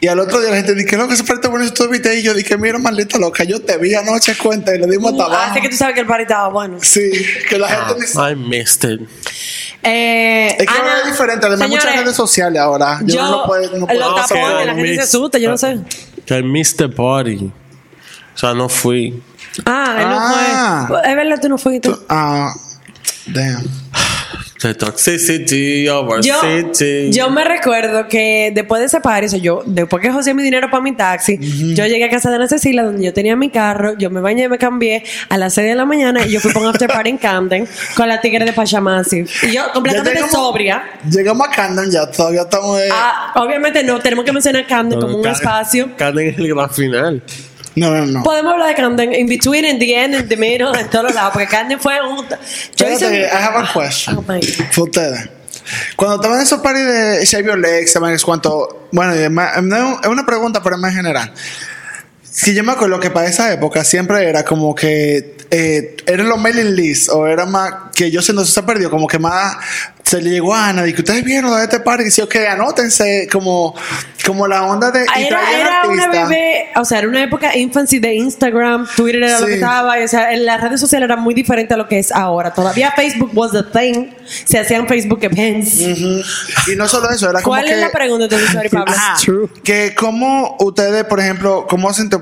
Y al otro día la gente dije, no, que se parece bueno, tú viste y yo dije, mira, maldita loca, yo te vi anoche cuenta y le dimos hasta
Uh,
abajo.
Así que tú sabes que el party estaba bueno.
Sí, que la gente dice.
I missed it.
Eh,
Es que
Ana,
ahora es diferente, además hay muchas
señores,
redes sociales ahora. Yo, no puedo, no puedo
los
hacer
tapones,
todo.
la gente se asusta, yo no sé.
Que I missed the party. O sea, no fui.
Ah, él
Ah.
no fue. Es verdad, tú no fuiste.
Ah, damn.
The toxicity over
Yo,
city.
yo me recuerdo que después de ese party, o sea, yo, después que josé mi dinero para mi taxi, yo llegué a casa de Ana Cecilia, donde yo tenía mi carro, yo me bañé, me cambié a las 6 de la mañana y yo fui para un after party en Camden con la tigre de Pachamasi. Y yo completamente
llegamos-
sobria.
Llegamos a Camden ya, todavía estamos.
Ah, obviamente no, tenemos que mencionar Camden como un espacio.
Camden es el gran final.
No, no, no.
Podemos hablar de Camden in between, in the end, in the middle, en todos los lados, porque Camden fue un. Yo hice
Espérate,
un-
I have a question.
Oh my God.
Ustedes. Cuando estaban esos parties de Shave Your Legs, ¿saben es cuánto? Bueno, y es más- no, es una pregunta, pero es más general. Si yo me acuerdo que para esa época siempre era como que eh, eran los mailing lists o era más que yo siendo se perdió, como que más se le llegó a Ana y que ustedes vieron de este party y dice, ok, anótense como, como la onda de. y
Era, era una
artistas.
bebé, o sea, era una época infancy de Instagram, Twitter era lo
Sí.
que estaba, y, o sea, en las redes sociales era muy diferente a lo que es ahora. Todavía Facebook was the thing, se hacían Facebook events.
Ujú. Y no solo eso, era como
¿Cuál
que.
es la pregunta sorry, Pablo?
Ajá.
True.
Que como ustedes, por ejemplo, cómo se interpreta.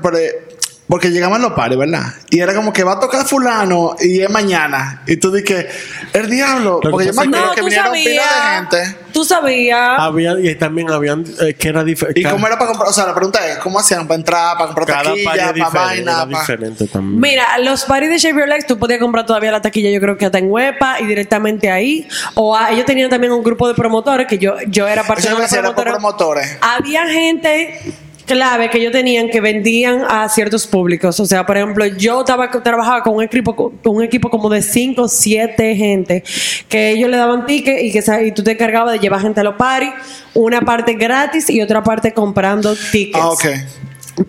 Porque llegaban los pares, ¿verdad? Y era como que va a tocar fulano y es mañana. Y tú dices, el diablo.
que
Porque yo me acuerdo
No,
que vinieron pila de gente.
Tú sabías.
Había, y también habían eh, que era diferente.
¿Y cómo era para comprar? O sea, la pregunta es, ¿cómo hacían para entrar, para comprar taquilla, para vaina?
era
para-
diferente también.
Mira, los parties de Your Legs, tú podías comprar todavía la taquilla, yo creo que hasta en Huepa y directamente ahí. O ellos tenían también un grupo de promotores que yo, yo era parte
Eso
de los promotores.
promotores.
Había gente clave que ellos tenían que vendían a ciertos públicos. O sea, por ejemplo, yo estaba, trabajaba con un equipo, un equipo como de 5 o 7 gente que ellos le daban tickets y que y tú te encargabas de llevar gente a los parties, una parte gratis y otra parte comprando tickets.
Ah, ok.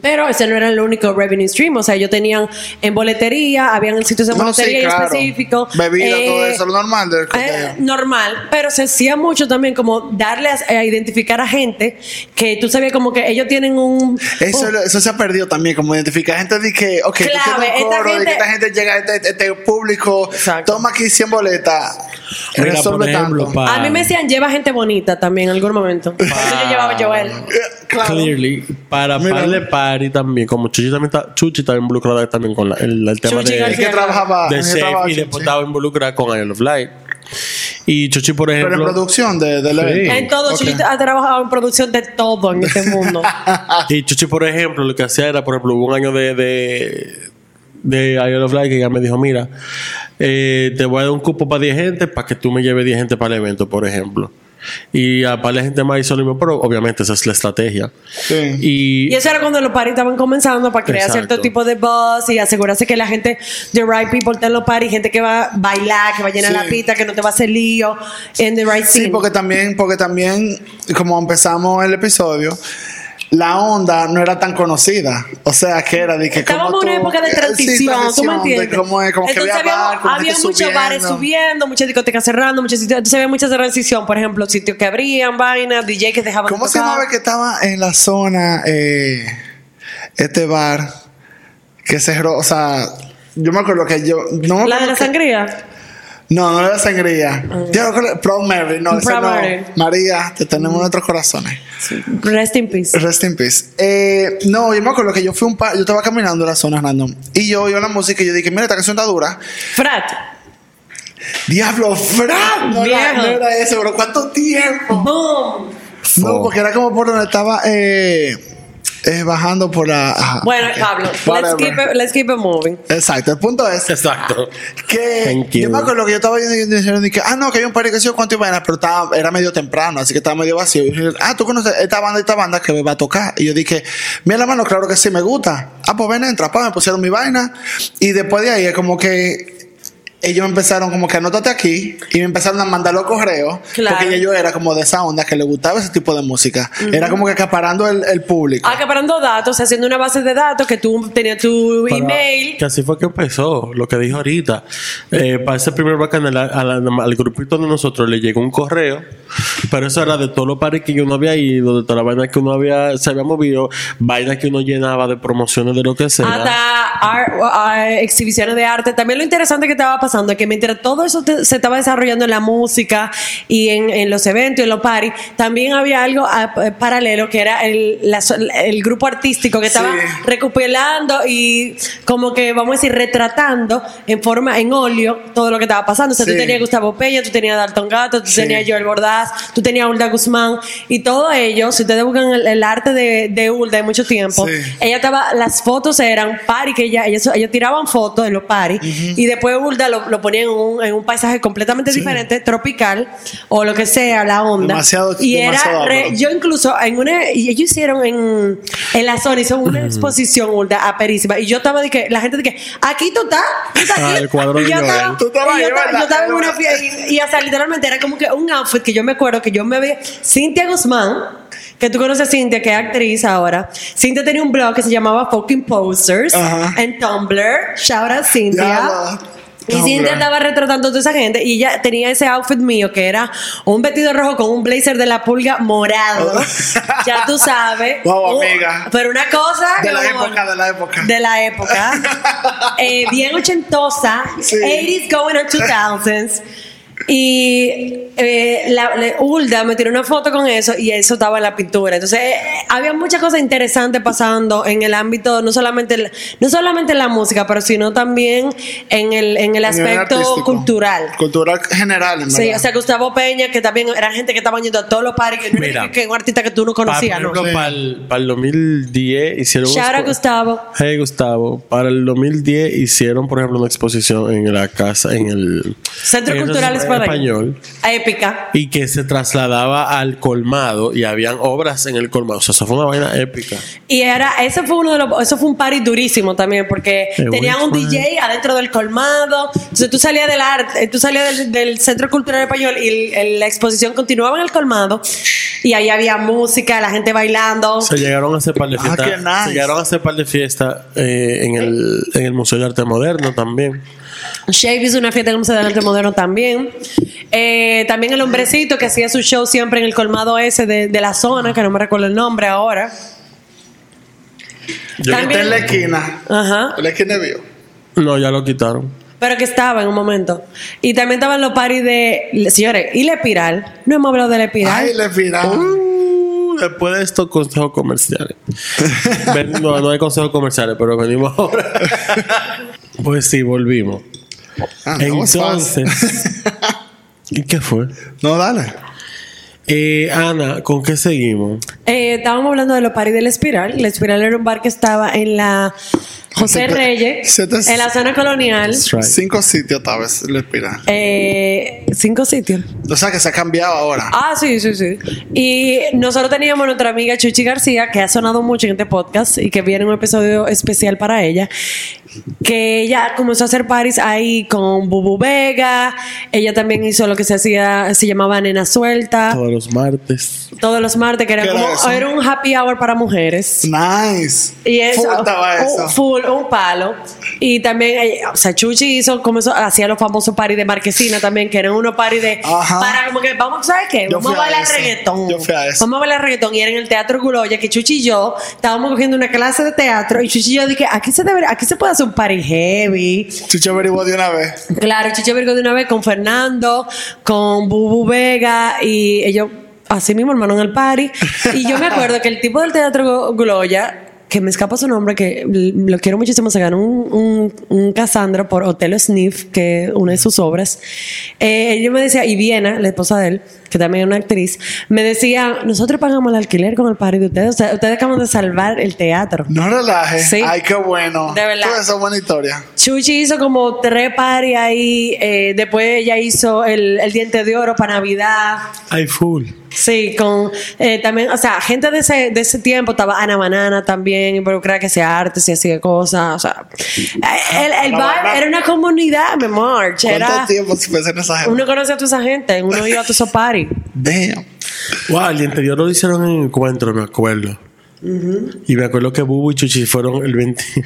Pero ese no era el único revenue stream. O sea, ellos tenían en boletería, habían sitios de
No, sí,
boletería
claro.
específicos.
Bebida,
Eh,
todo eso, lo normal del
eh, normal, pero se hacía mucho también como darle a, a identificar a gente que tú sabías como que ellos tienen un...
Eso,
un-
eso se ha perdido también, como identificar gente de que, ok, tú
Clave,
tienes un
esta
coro, de que
gente-
esta gente llega a este, este público,
Exacto.
toma aquí 100 boletas.
Mira, por ejemplo,
tanto.
pa-
a mí me decían, lleva gente bonita también en algún momento. Eso yo llevaba a Joel.
Claro.
Clearly, para
Mira.
par de party también, como Chuchi también está, Chuchi está involucrada también con la- el, el tema
Chuchi
de,
que trabajaba,
de
trabajaba
y después estaba involucrada con Isle of Light. Y Chuchi, por
Pero en
ejemplo,
producción de,
Sí.
En todo. Chuchi ha trabajado en producción de todo en este mundo.
y Chuchi, por ejemplo, lo que hacía era, por ejemplo, hubo un año de, de, de Isle of Light que ella me dijo, mira, eh, te voy a dar un cupo para 10 gente para que tú me lleves 10 gente para el evento, por ejemplo. Y a par de gente más hizo lo mismo, pero obviamente esa es la estrategia.
Sí.
Y,
Y eso era cuando los parties estaban comenzando para crear
Exacto.
cierto tipo de buzz y asegurarse que la gente, the right people, está en los parties, gente que va a bailar, que va a llenar
Sí.
la pista, que no te va a hacer lío, en the right
Sí,
scene.
porque también, porque también, como empezamos el episodio, la onda no era tan conocida. O sea, que era de que
Estábamos
como
en una época de
eh, sí,
transición, ¿tú me entiendes?
De cómo es, como que
Entonces
había
muchos bares
subiendo.
muchas discotecas cerrando, muchos sitios, entonces había muchas de transición, por ejemplo, sitios que abrían, vainas, DJ que dejaban
¿Cómo
de
se llamaba que estaba en la zona, eh, este bar que cerró? O sea, yo me acuerdo que yo. No
La de la
que-
sangría.
No, no era sangría. Yo creo- Proud Mary, no,
Proud
no.
Mary.
María, te tenemos en nuestros corazones.
Rest in peace.
Rest in peace. Eh, no, yo me acuerdo que yo fui un par, yo estaba caminando en la zona random y yo oí la música y yo dije, mira, esta canción está dura.
Frat.
Diablo, Fran. No, era, no era eso, bro. ¿Cuánto tiempo?
Boom.
No, porque era como por donde estaba eh, eh, bajando por la.
Bueno. Pablo, let's keep, it, let's keep it moving.
Exacto, el punto es
Exacto.
que
Thank you.
yo me acuerdo que yo estaba viendo y que, ah, no, que hay un par que yo cuánto iban, pero estaba, era medio temprano, así que estaba medio vacío. Y yo, ah, tú conoces esta banda, esta banda que me va a tocar. Y yo dije, mira, hermano, claro que sí, me gusta. Ah, pues ven, entra, pa, me pusieron mi vaina. Y después de ahí es como que ellos me empezaron como que anótate aquí y me empezaron a mandar los correos
Claro.
porque yo era como de esa onda que le gustaba ese tipo de música. Era como que acaparando el, el público.
Acaparando datos, haciendo una base de datos que tú tenías tu
Para-
email.
Que así fue que empezó, lo que dijo ahorita. Eh, para ese primer bacanal, al grupito de nosotros le llegó un correo, pero eso era de todos los pares que yo no había ido, de toda la vaina que uno había, se había movido, vaina que uno llenaba de promociones de lo que sea.
hasta ar- a- exhibiciones de arte. También lo interesante que estaba pasando es que mientras todo eso te- se estaba desarrollando en la música y en, en los eventos y en los parties, también había algo ah, eh, paralelo que era el, la el grupo artístico que estaba
Sí.
recopilando y como que vamos a decir retratando en forma en óleo todo lo que estaba pasando. O sea, tú
Sí.
tenías a Gustavo Peña, tú tenías a Dalton Gato, tú
Sí.
tenías a Joel Bordaz, tú tenías a Hulda Guzmán y todo ello, si ustedes buscan el, el arte de, de Hulda de mucho tiempo, ella estaba, las fotos eran party que ella, ellos, ellos tiraban fotos en los paris y después Hulda lo, lo ponía en un, en un paisaje completamente diferente, tropical o lo que sea, la onda.
Demasiado-
y
demasiado
era, re- yo incluso en una, y ellos hicieron en, en la zona, hizo una exposición Hulda aperísima y yo estaba de que, la gente de que, aquí tú estás, tú estás
Ah,
aquí.
el cuadro
Y
de
yo estaba,
Tú estabas
y yo estaba- yo estaba en una fiesta y, y, o sea, literalmente era como que un outfit que yo me acuerdo que yo me veía, Cintia Guzmán, que tú conoces a Cintia, que es actriz ahora. Cintia tenía un blog que se llamaba Fucking Posters
Ajá.
en Tumblr. Shout out Cintia.
Ya,
Y
Tumblr.
Cintia estaba retratando a toda esa gente y ella tenía ese outfit mío que era un vestido rojo con un blazer de la pulga morado. ya tú sabes.
Wow, amiga.
Pero una cosa.
De la
amor,
época, de la época.
De la época. Eh, bien ochentosa.
Sí.
80s going on 2000s. Y eh, la, la- Hulda me tiró una foto con eso y eso estaba en la pintura. Entonces, eh, había muchas cosas interesantes pasando en el ámbito, no solamente, la- no solamente en la música, pero sino también en el, en el aspecto cultural.
Cultural general, en
Sí,
verdad.
o sea, Gustavo Peña, que también era gente que estaban yendo a todos los paris, que
Mira.
era que, que un artista que tú no conocías, ¿no?
Para el, para el 2010 hicieron...
Shout Gustavo.
Hey Gustavo, para el 2010 hicieron, por ejemplo, una exposición en la casa, en el
Centro
en
Cultural Español.
Español
Épica.
y que se trasladaba al colmado y habían obras en el colmado. O sea, eso fue una vaina épica.
Y era, eso fue uno de los, eso fue un party durísimo también, porque tenían un DJ adentro del colmado. Entonces tú salías del arte, tú salías del, del Centro Cultural Español y el- el- la exposición continuaba en el colmado. Y ahí había música, la gente bailando.
Se llegaron a hacer par de
Ah,
fiestas.
nice.
Se llegaron a hacer par de fiestas eh, en, el, en el Museo de Arte Moderno también.
Shave hizo una fiesta en el Museo del Arte Moderno también. Eh, también el hombrecito que hacía su show siempre en el colmado ese de, de la zona, que no me recuerdo el nombre ahora.
Yo-
También-
en la esquina.
Ajá.
En la esquina vio.
no, ya lo quitaron.
Pero que estaba en un momento. Y también estaban los paris de. Señores, y la espiral. No hemos hablado de la espiral.
Ay, le piraron.
Uh, después de estos consejos comerciales. Ven- no, no hay consejos comerciales, pero venimos ahora. pues sí, volvimos.
Ah, no.
Entonces, ¿y qué fue?
No, dale.
Eh, Ana, ¿con qué seguimos?
Eh, estábamos hablando de los paris de la espiral. La espiral era un bar que estaba en la José Reyes, en la zona colonial.
Cinco sitios, tal vez, le piraron.
Eh, cinco sitios.
O sea, que se ha cambiado ahora.
Ah, sí, sí, sí. Y nosotros teníamos nuestra amiga Chuchi García, que ha sonado mucho en este podcast y que viene un episodio especial para ella, que ella comenzó a hacer paris ahí con Bubu Vega. Ella también hizo lo que se hacía, se llamaba Nena Suelta.
Todos los martes.
Todos los martes, que era
¿Qué era
como
eso?
era un happy hour para mujeres.
Nice.
Y eso,
Full estaba
un-
eso.
full, un palo. Y también, eh, o sea, Chuchi hizo, comenzó, hacía los famosos paris de Marquesina también, que eran unos paris de,
Ajá.
para como que, vamos, ¿sabes qué?
Yo
Vamos a bailar
eso.
reggaetón.
Yo fui a eso.
Vamos a bailar reggaetón. Y era en el Teatro Guloya, que Chuchi y yo estábamos cogiendo una clase de teatro. Y Chuchi y yo dije, aquí se, debe, aquí se puede hacer un party heavy.
Chucho averiguó de una vez.
Claro, Chuchi Virgo de una vez con Fernando, con Bubu Vega y ellos, así mismo, hermano, en el party. Y yo me acuerdo que el tipo del Teatro Guloya que me escapa su nombre, que lo quiero muchísimo, se ganó un, un, un Cassandra por Hotel Sniff, que es una de sus obras. Eh, ella me decía, y Viena, la esposa de él, que también es una actriz, me decía, nosotros pagamos el alquiler con el party de ustedes, o sea, ustedes acaban de salvar el teatro.
No relajes.
Sí.
Ay, qué bueno.
De verdad.
Toda esa buena historia.
Chuchi hizo como tres paris ahí, eh, después ella hizo el, el diente de oro para Navidad.
Ay, full.
Sí, con eh, también, o sea, gente de ese, de ese tiempo, estaba Ana Banana también, involucrada que hacía arte, se hacía cosas, o sea, eh, el, el bar era una comunidad, mi March,
¿Cuánto
era,
tiempo se puede hacer esa gente?
uno conocía a toda esa gente, uno iba a esos parties.
Damn.
Wow, el interior lo hicieron en encuentro, me acuerdo. Y me acuerdo que Bubu y Chuchi fueron el 20.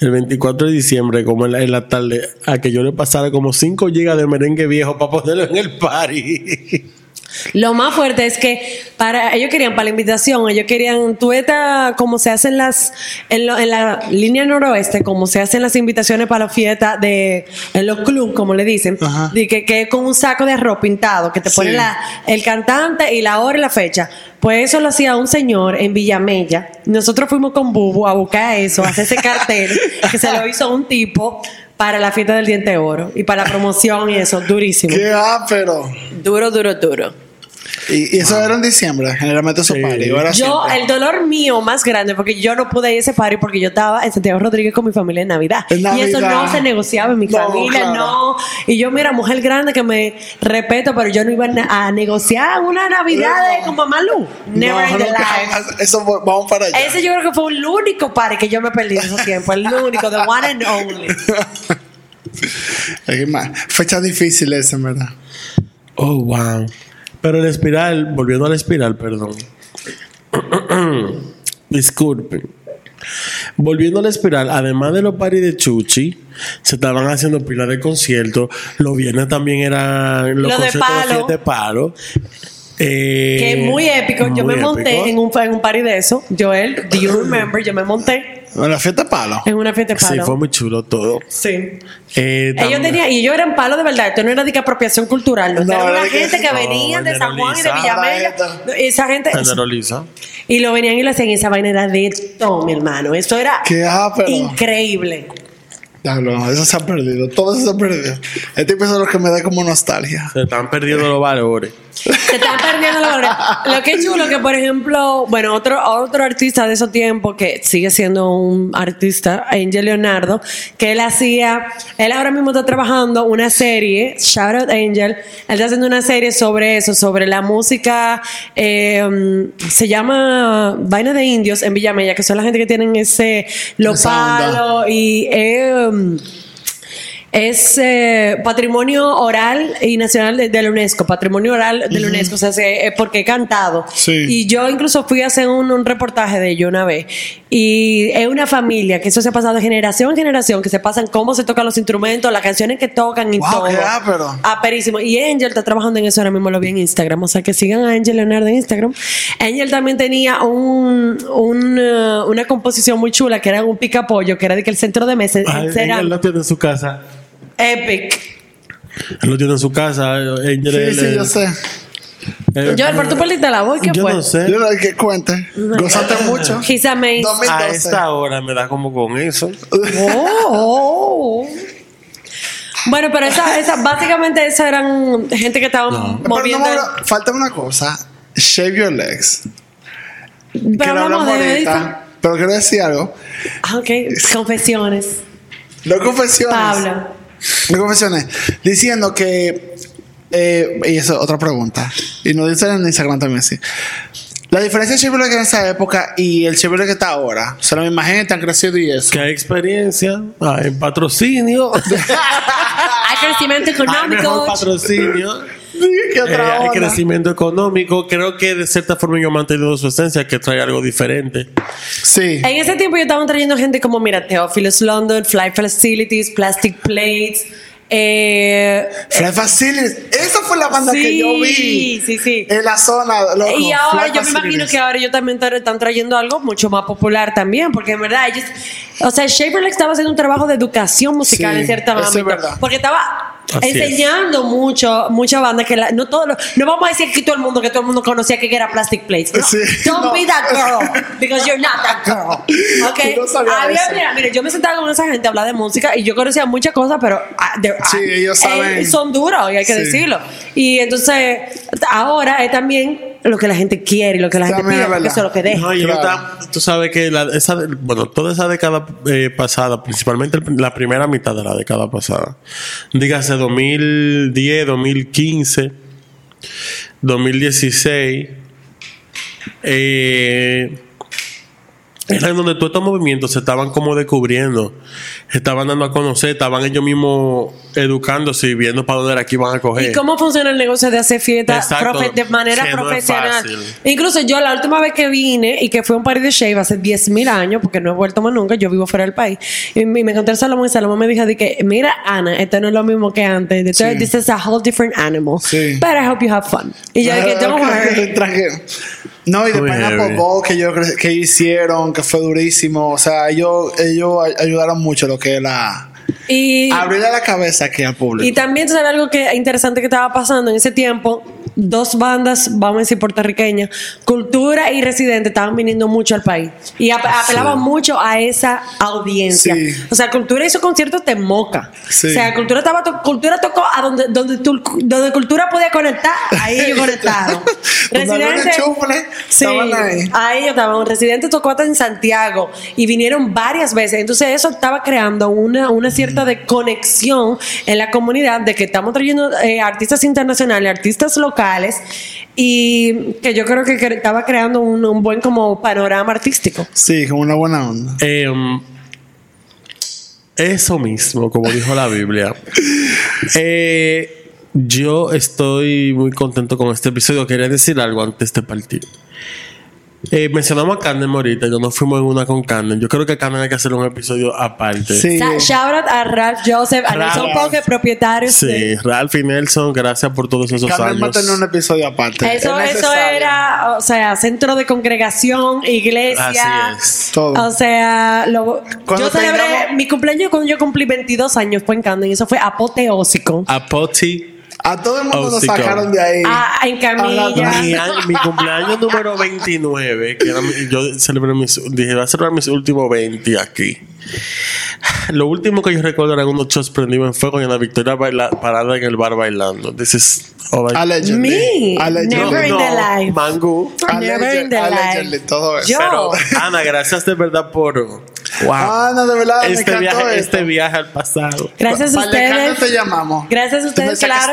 El 24 de diciembre, como en la, en la tarde, a que yo le pasara como 5 gigas de merengue viejo para ponerlo en el party.
Lo más fuerte es que para ellos querían para la invitación, ellos querían tueta como se hacen las en, lo- en la línea noroeste, como se hacen las invitaciones para la fiesta de en los clubs, como le dicen,
Ajá.
de que, que con un saco de arroz pintado que te pone
Sí.
la, el cantante y la hora y la fecha. Pues eso lo hacía un señor en Villamella. Nosotros fuimos con Bubu a buscar eso, a hacer ese cartel que se lo hizo un tipo para la fiesta del diente de oro y para la promoción y eso, durísimo.
Qué ápero.
Duro, duro, duro.
Y, y eso era en diciembre, generalmente eso
Sí.
party. Ahora
Yo,
siempre.
el dolor mío más grande, porque yo no pude ir a ese party porque yo estaba en Santiago Rodríguez con mi familia en Navidad.
En
Y eso
Navidad.
no se negociaba en mi
No,
familia,
claro.
no. Y yo, mira, mujer grande que me respeto, pero yo no iba a ne- a negociar una Navidad de
No.
con Mamalú. Never
No,
in the life.
jamás. Eso fue- vamos para allá.
Ese yo creo que fue el único party que yo me perdí en esos tiempos. El único, the one and only.
Fecha difícil esa, en verdad.
Oh, wow. Pero la espiral, volviendo a la espiral, perdón. Disculpen. Volviendo a la espiral, además de los paris de Chuchi, se estaban haciendo pilas de conciertos. Los viernes también eran los
Lo de
conciertos de
palo.
siete palos. Eh,
Que es muy épico. Yo me monté en un, en un party de eso. Joel, do you remember? Yo me monté
En la fiesta de palo.
en una fiesta de
Sí,
palo.
fue muy chulo todo.
Sí.
Eh,
Ellos tenían, y ellos eran palos de verdad, esto no era de que apropiación cultural, no,
No,
era una
que-
gente que
no,
venían de San Juan y de. Villamella, esa gente,
Generaliza.
y lo venían y lo hacían, y esa vaina era de todo, mi hermano, eso era
Qué
increíble.
Diablo, eso se ha perdido. Todo eso se ha perdido. Este tipo es lo que me da como nostalgia.
Se están perdiendo los valores.
Se están perdiendo la. Lo que es chulo que, por ejemplo, bueno, otro, otro artista de esos tiempos que sigue siendo un artista, Angel Leonardo, que él hacía, él ahora mismo está trabajando una serie, Shout Out Angel, él está haciendo una serie sobre eso, sobre la música, eh, se llama Vaina de Indios en Villamella, que son la gente que tienen ese,
onda.
palos y... eh, es eh, patrimonio oral y nacional de, de la UNESCO, patrimonio oral de la UNESCO, o sea, se- eh, porque he cantado.
Sí.
Y yo incluso fui a hacer un, un reportaje de ello una vez. Y es una familia que eso se ha pasado de generación en generación, que se pasan cómo se tocan los instrumentos, las canciones que tocan y
Wow,
todo.
qué.
Aperísimo. Y Angel está trabajando en eso ahora mismo, lo vi en Instagram. O sea, que sigan a Angel Leonardo en Instagram. Angel también tenía un, un, eh, una composición muy chula que era un picapollo, que era de que el centro de mesa
Ay,
era
tiene en su casa.
Epic.
Él lo tiene en su casa. Angel,
Sí, sí, yo sé.
él-
Yo, pero tú perdiste la voz, ¿qué
yo
fue?
no sé.
Yo no que cuente. Gozaste mucho.
He's amazing.
2012.
A esta hora me da como con eso.
Oh. Bueno, pero esa, esa, básicamente esas eran gente que estaban
No.
Pero
moviendo.
no, me- falta una cosa. Shave your legs.
pero
que
hablamos
hablamos
de
ahorita. Pero quiero decir algo.
Ah, ok, confesiones.
No confesiones.
Pablo.
No confesiones. Diciendo que. eh, y eso, otra pregunta. Y nos dicen en Instagram también, sí. La diferencia del Chevrolet que en esa época y el Chevrolet que está ahora. O sea, la misma gente han crecido y eso.
Que hay experiencia, hay patrocinio,
Hay crecimiento
hay mejor
económico.
patrocinio,
¿Qué
eh,
otra
hay
onda?
crecimiento económico. Creo que de cierta forma yo he mantenido su esencia, que trae algo diferente.
Sí.
En ese tiempo yo estaban trayendo gente como, mira, Theophilus London, Fly Facilities, Plastic Plates. Eh,
Fly Facilities. Esa fue la banda
Sí,
que yo vi.
sí, sí.
En la zona. Loco,
y ahora
Fly
yo me imagino
Facilities.
que ahora ellos también están trayendo algo mucho más popular también, porque en verdad ellos, o sea, Shaperlex estaba haciendo un trabajo de educación musical
Sí,
en cierta
eso es
porque estaba
Así es.
enseñando mucho, mucha banda que la- no todo lo- no vamos a decir que todo el mundo que todo el mundo conocía que era Plastic Plates. No,
Sí,
don't
no.
be that girl because you're not that girl. Okay.
No
Había- mira, mira, yo me sentaba con esa gente a hablar de música y yo conocía muchas cosas, pero they're-
Sí, ellos
eh,
saben.
son duros y hay que
Sí.
decirlo. Y entonces ahora es también lo que la gente quiere y lo que la gente pide,
es
porque eso es lo que deja.
No, y
Claro.
tú sabes que la, esa, bueno, toda esa década eh, pasada, principalmente la primera mitad de la década pasada, dígase 2010, 2015, 2016, eh, era en donde todos estos movimientos se estaban como descubriendo, se estaban dando a conocer, estaban ellos mismos educándose y viendo para dónde era que iban a coger.
¿Y cómo funciona el negocio de hacer fiestas de manera
no
profesional?
fácil.
Incluso yo la última vez que vine y que fue un party de shave hace 10 mil años, porque no he vuelto más nunca, yo vivo fuera del país, y me me encontré a Salomón y Salomón me dijo de que, mira Ana, esto no es lo mismo que antes, Esto-
Sí.
this is a whole different animal,
Sí.
but I hope you have fun. Y yo dije, don't worry.
No, y de
Muy
Pineapple
heavy.
Bowl que yo que hicieron, que fue durísimo. O sea, ellos, ellos ay- ayudaron mucho lo que es la.
Y,
Abrirle la cabeza aquí al público.
y también, ¿tú ¿sabes algo que interesante que estaba pasando en ese tiempo? Dos bandas, vamos a decir puertorriqueñas, Cultura y Residente, estaban viniendo mucho al país. Y ap- apelaban mucho a esa audiencia.
Sí.
O sea, Cultura hizo conciertos de moca.
Sí.
O sea, Cultura, estaba to- Cultura tocó a donde, donde, tu- donde Cultura podía conectar, ahí ellos conectaron.
Un enchufle,
Sí,
estaban ahí.
ahí estaban. Residente tocó hasta en Santiago y vinieron varias veces. Entonces, eso estaba creando una, una cierta de conexión en la comunidad de que estamos trayendo eh, artistas internacionales, artistas locales y que yo creo que cre- estaba creando un, un buen como panorama artístico.
Sí, como una buena onda.
Em, eso mismo, como dijo la Biblia. Eh, yo estoy muy contento con este episodio. Quería decir algo antes de partir. Eh, mencionamos a Carmen ahorita, yo no fuimos en una con Carmen. Yo creo que Carmen hay que hacer un episodio aparte.
Sí.
Sa- Shout out a Ralph Joseph, a
Ralph.
Nelson Poque, propietarios
Sí,
de-
Ralph y Nelson, gracias por todos esos
Carmen va a
años.
tener un episodio aparte.
Eso,
Es
eso
necesario.
era, o sea, centro de congregación, iglesia.
Así es.
Todo.
O sea, lo-
Cuando
yo celebré
tengamos-
mi cumpleaños cuando yo cumplí 22 años fue en Camden y eso fue apoteósico.
Apoti.
A todo el mundo
Oh,
nos
sí,
sacaron de ahí.
Ah, en camilla.
Mi, a- mi cumpleaños número 29, que era mi- yo celebré mis, dije, voy a celebrar mis últimos 20 aquí. Lo último que yo recuerdo eran unos shots prendidos en fuego y Ana Victoria baila, parada en el bar bailando. This is all I-
Allegedly.
Me.
Allegedly.
Never in the life.
Mango.
Never in the life.
todo eso.
Yo-
Pero, Ana, gracias de verdad por. Wow.
Ah, no, de verdad,
este, viaje,
esto.
este viaje al pasado.
Gracias a ustedes.
te llamamos.
Gracias a ustedes, claro.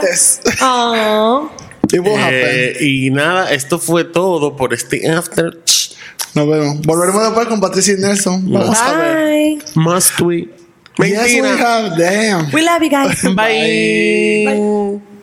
Oh.
Eh, y nada, esto fue todo por este after.
Nos vemos. Volveremos después con Patricia y Nelson. Vamos a ver.
Bye.
Must we?
Yes, we have. Damn.
We love you guys.
Bye.
Bye.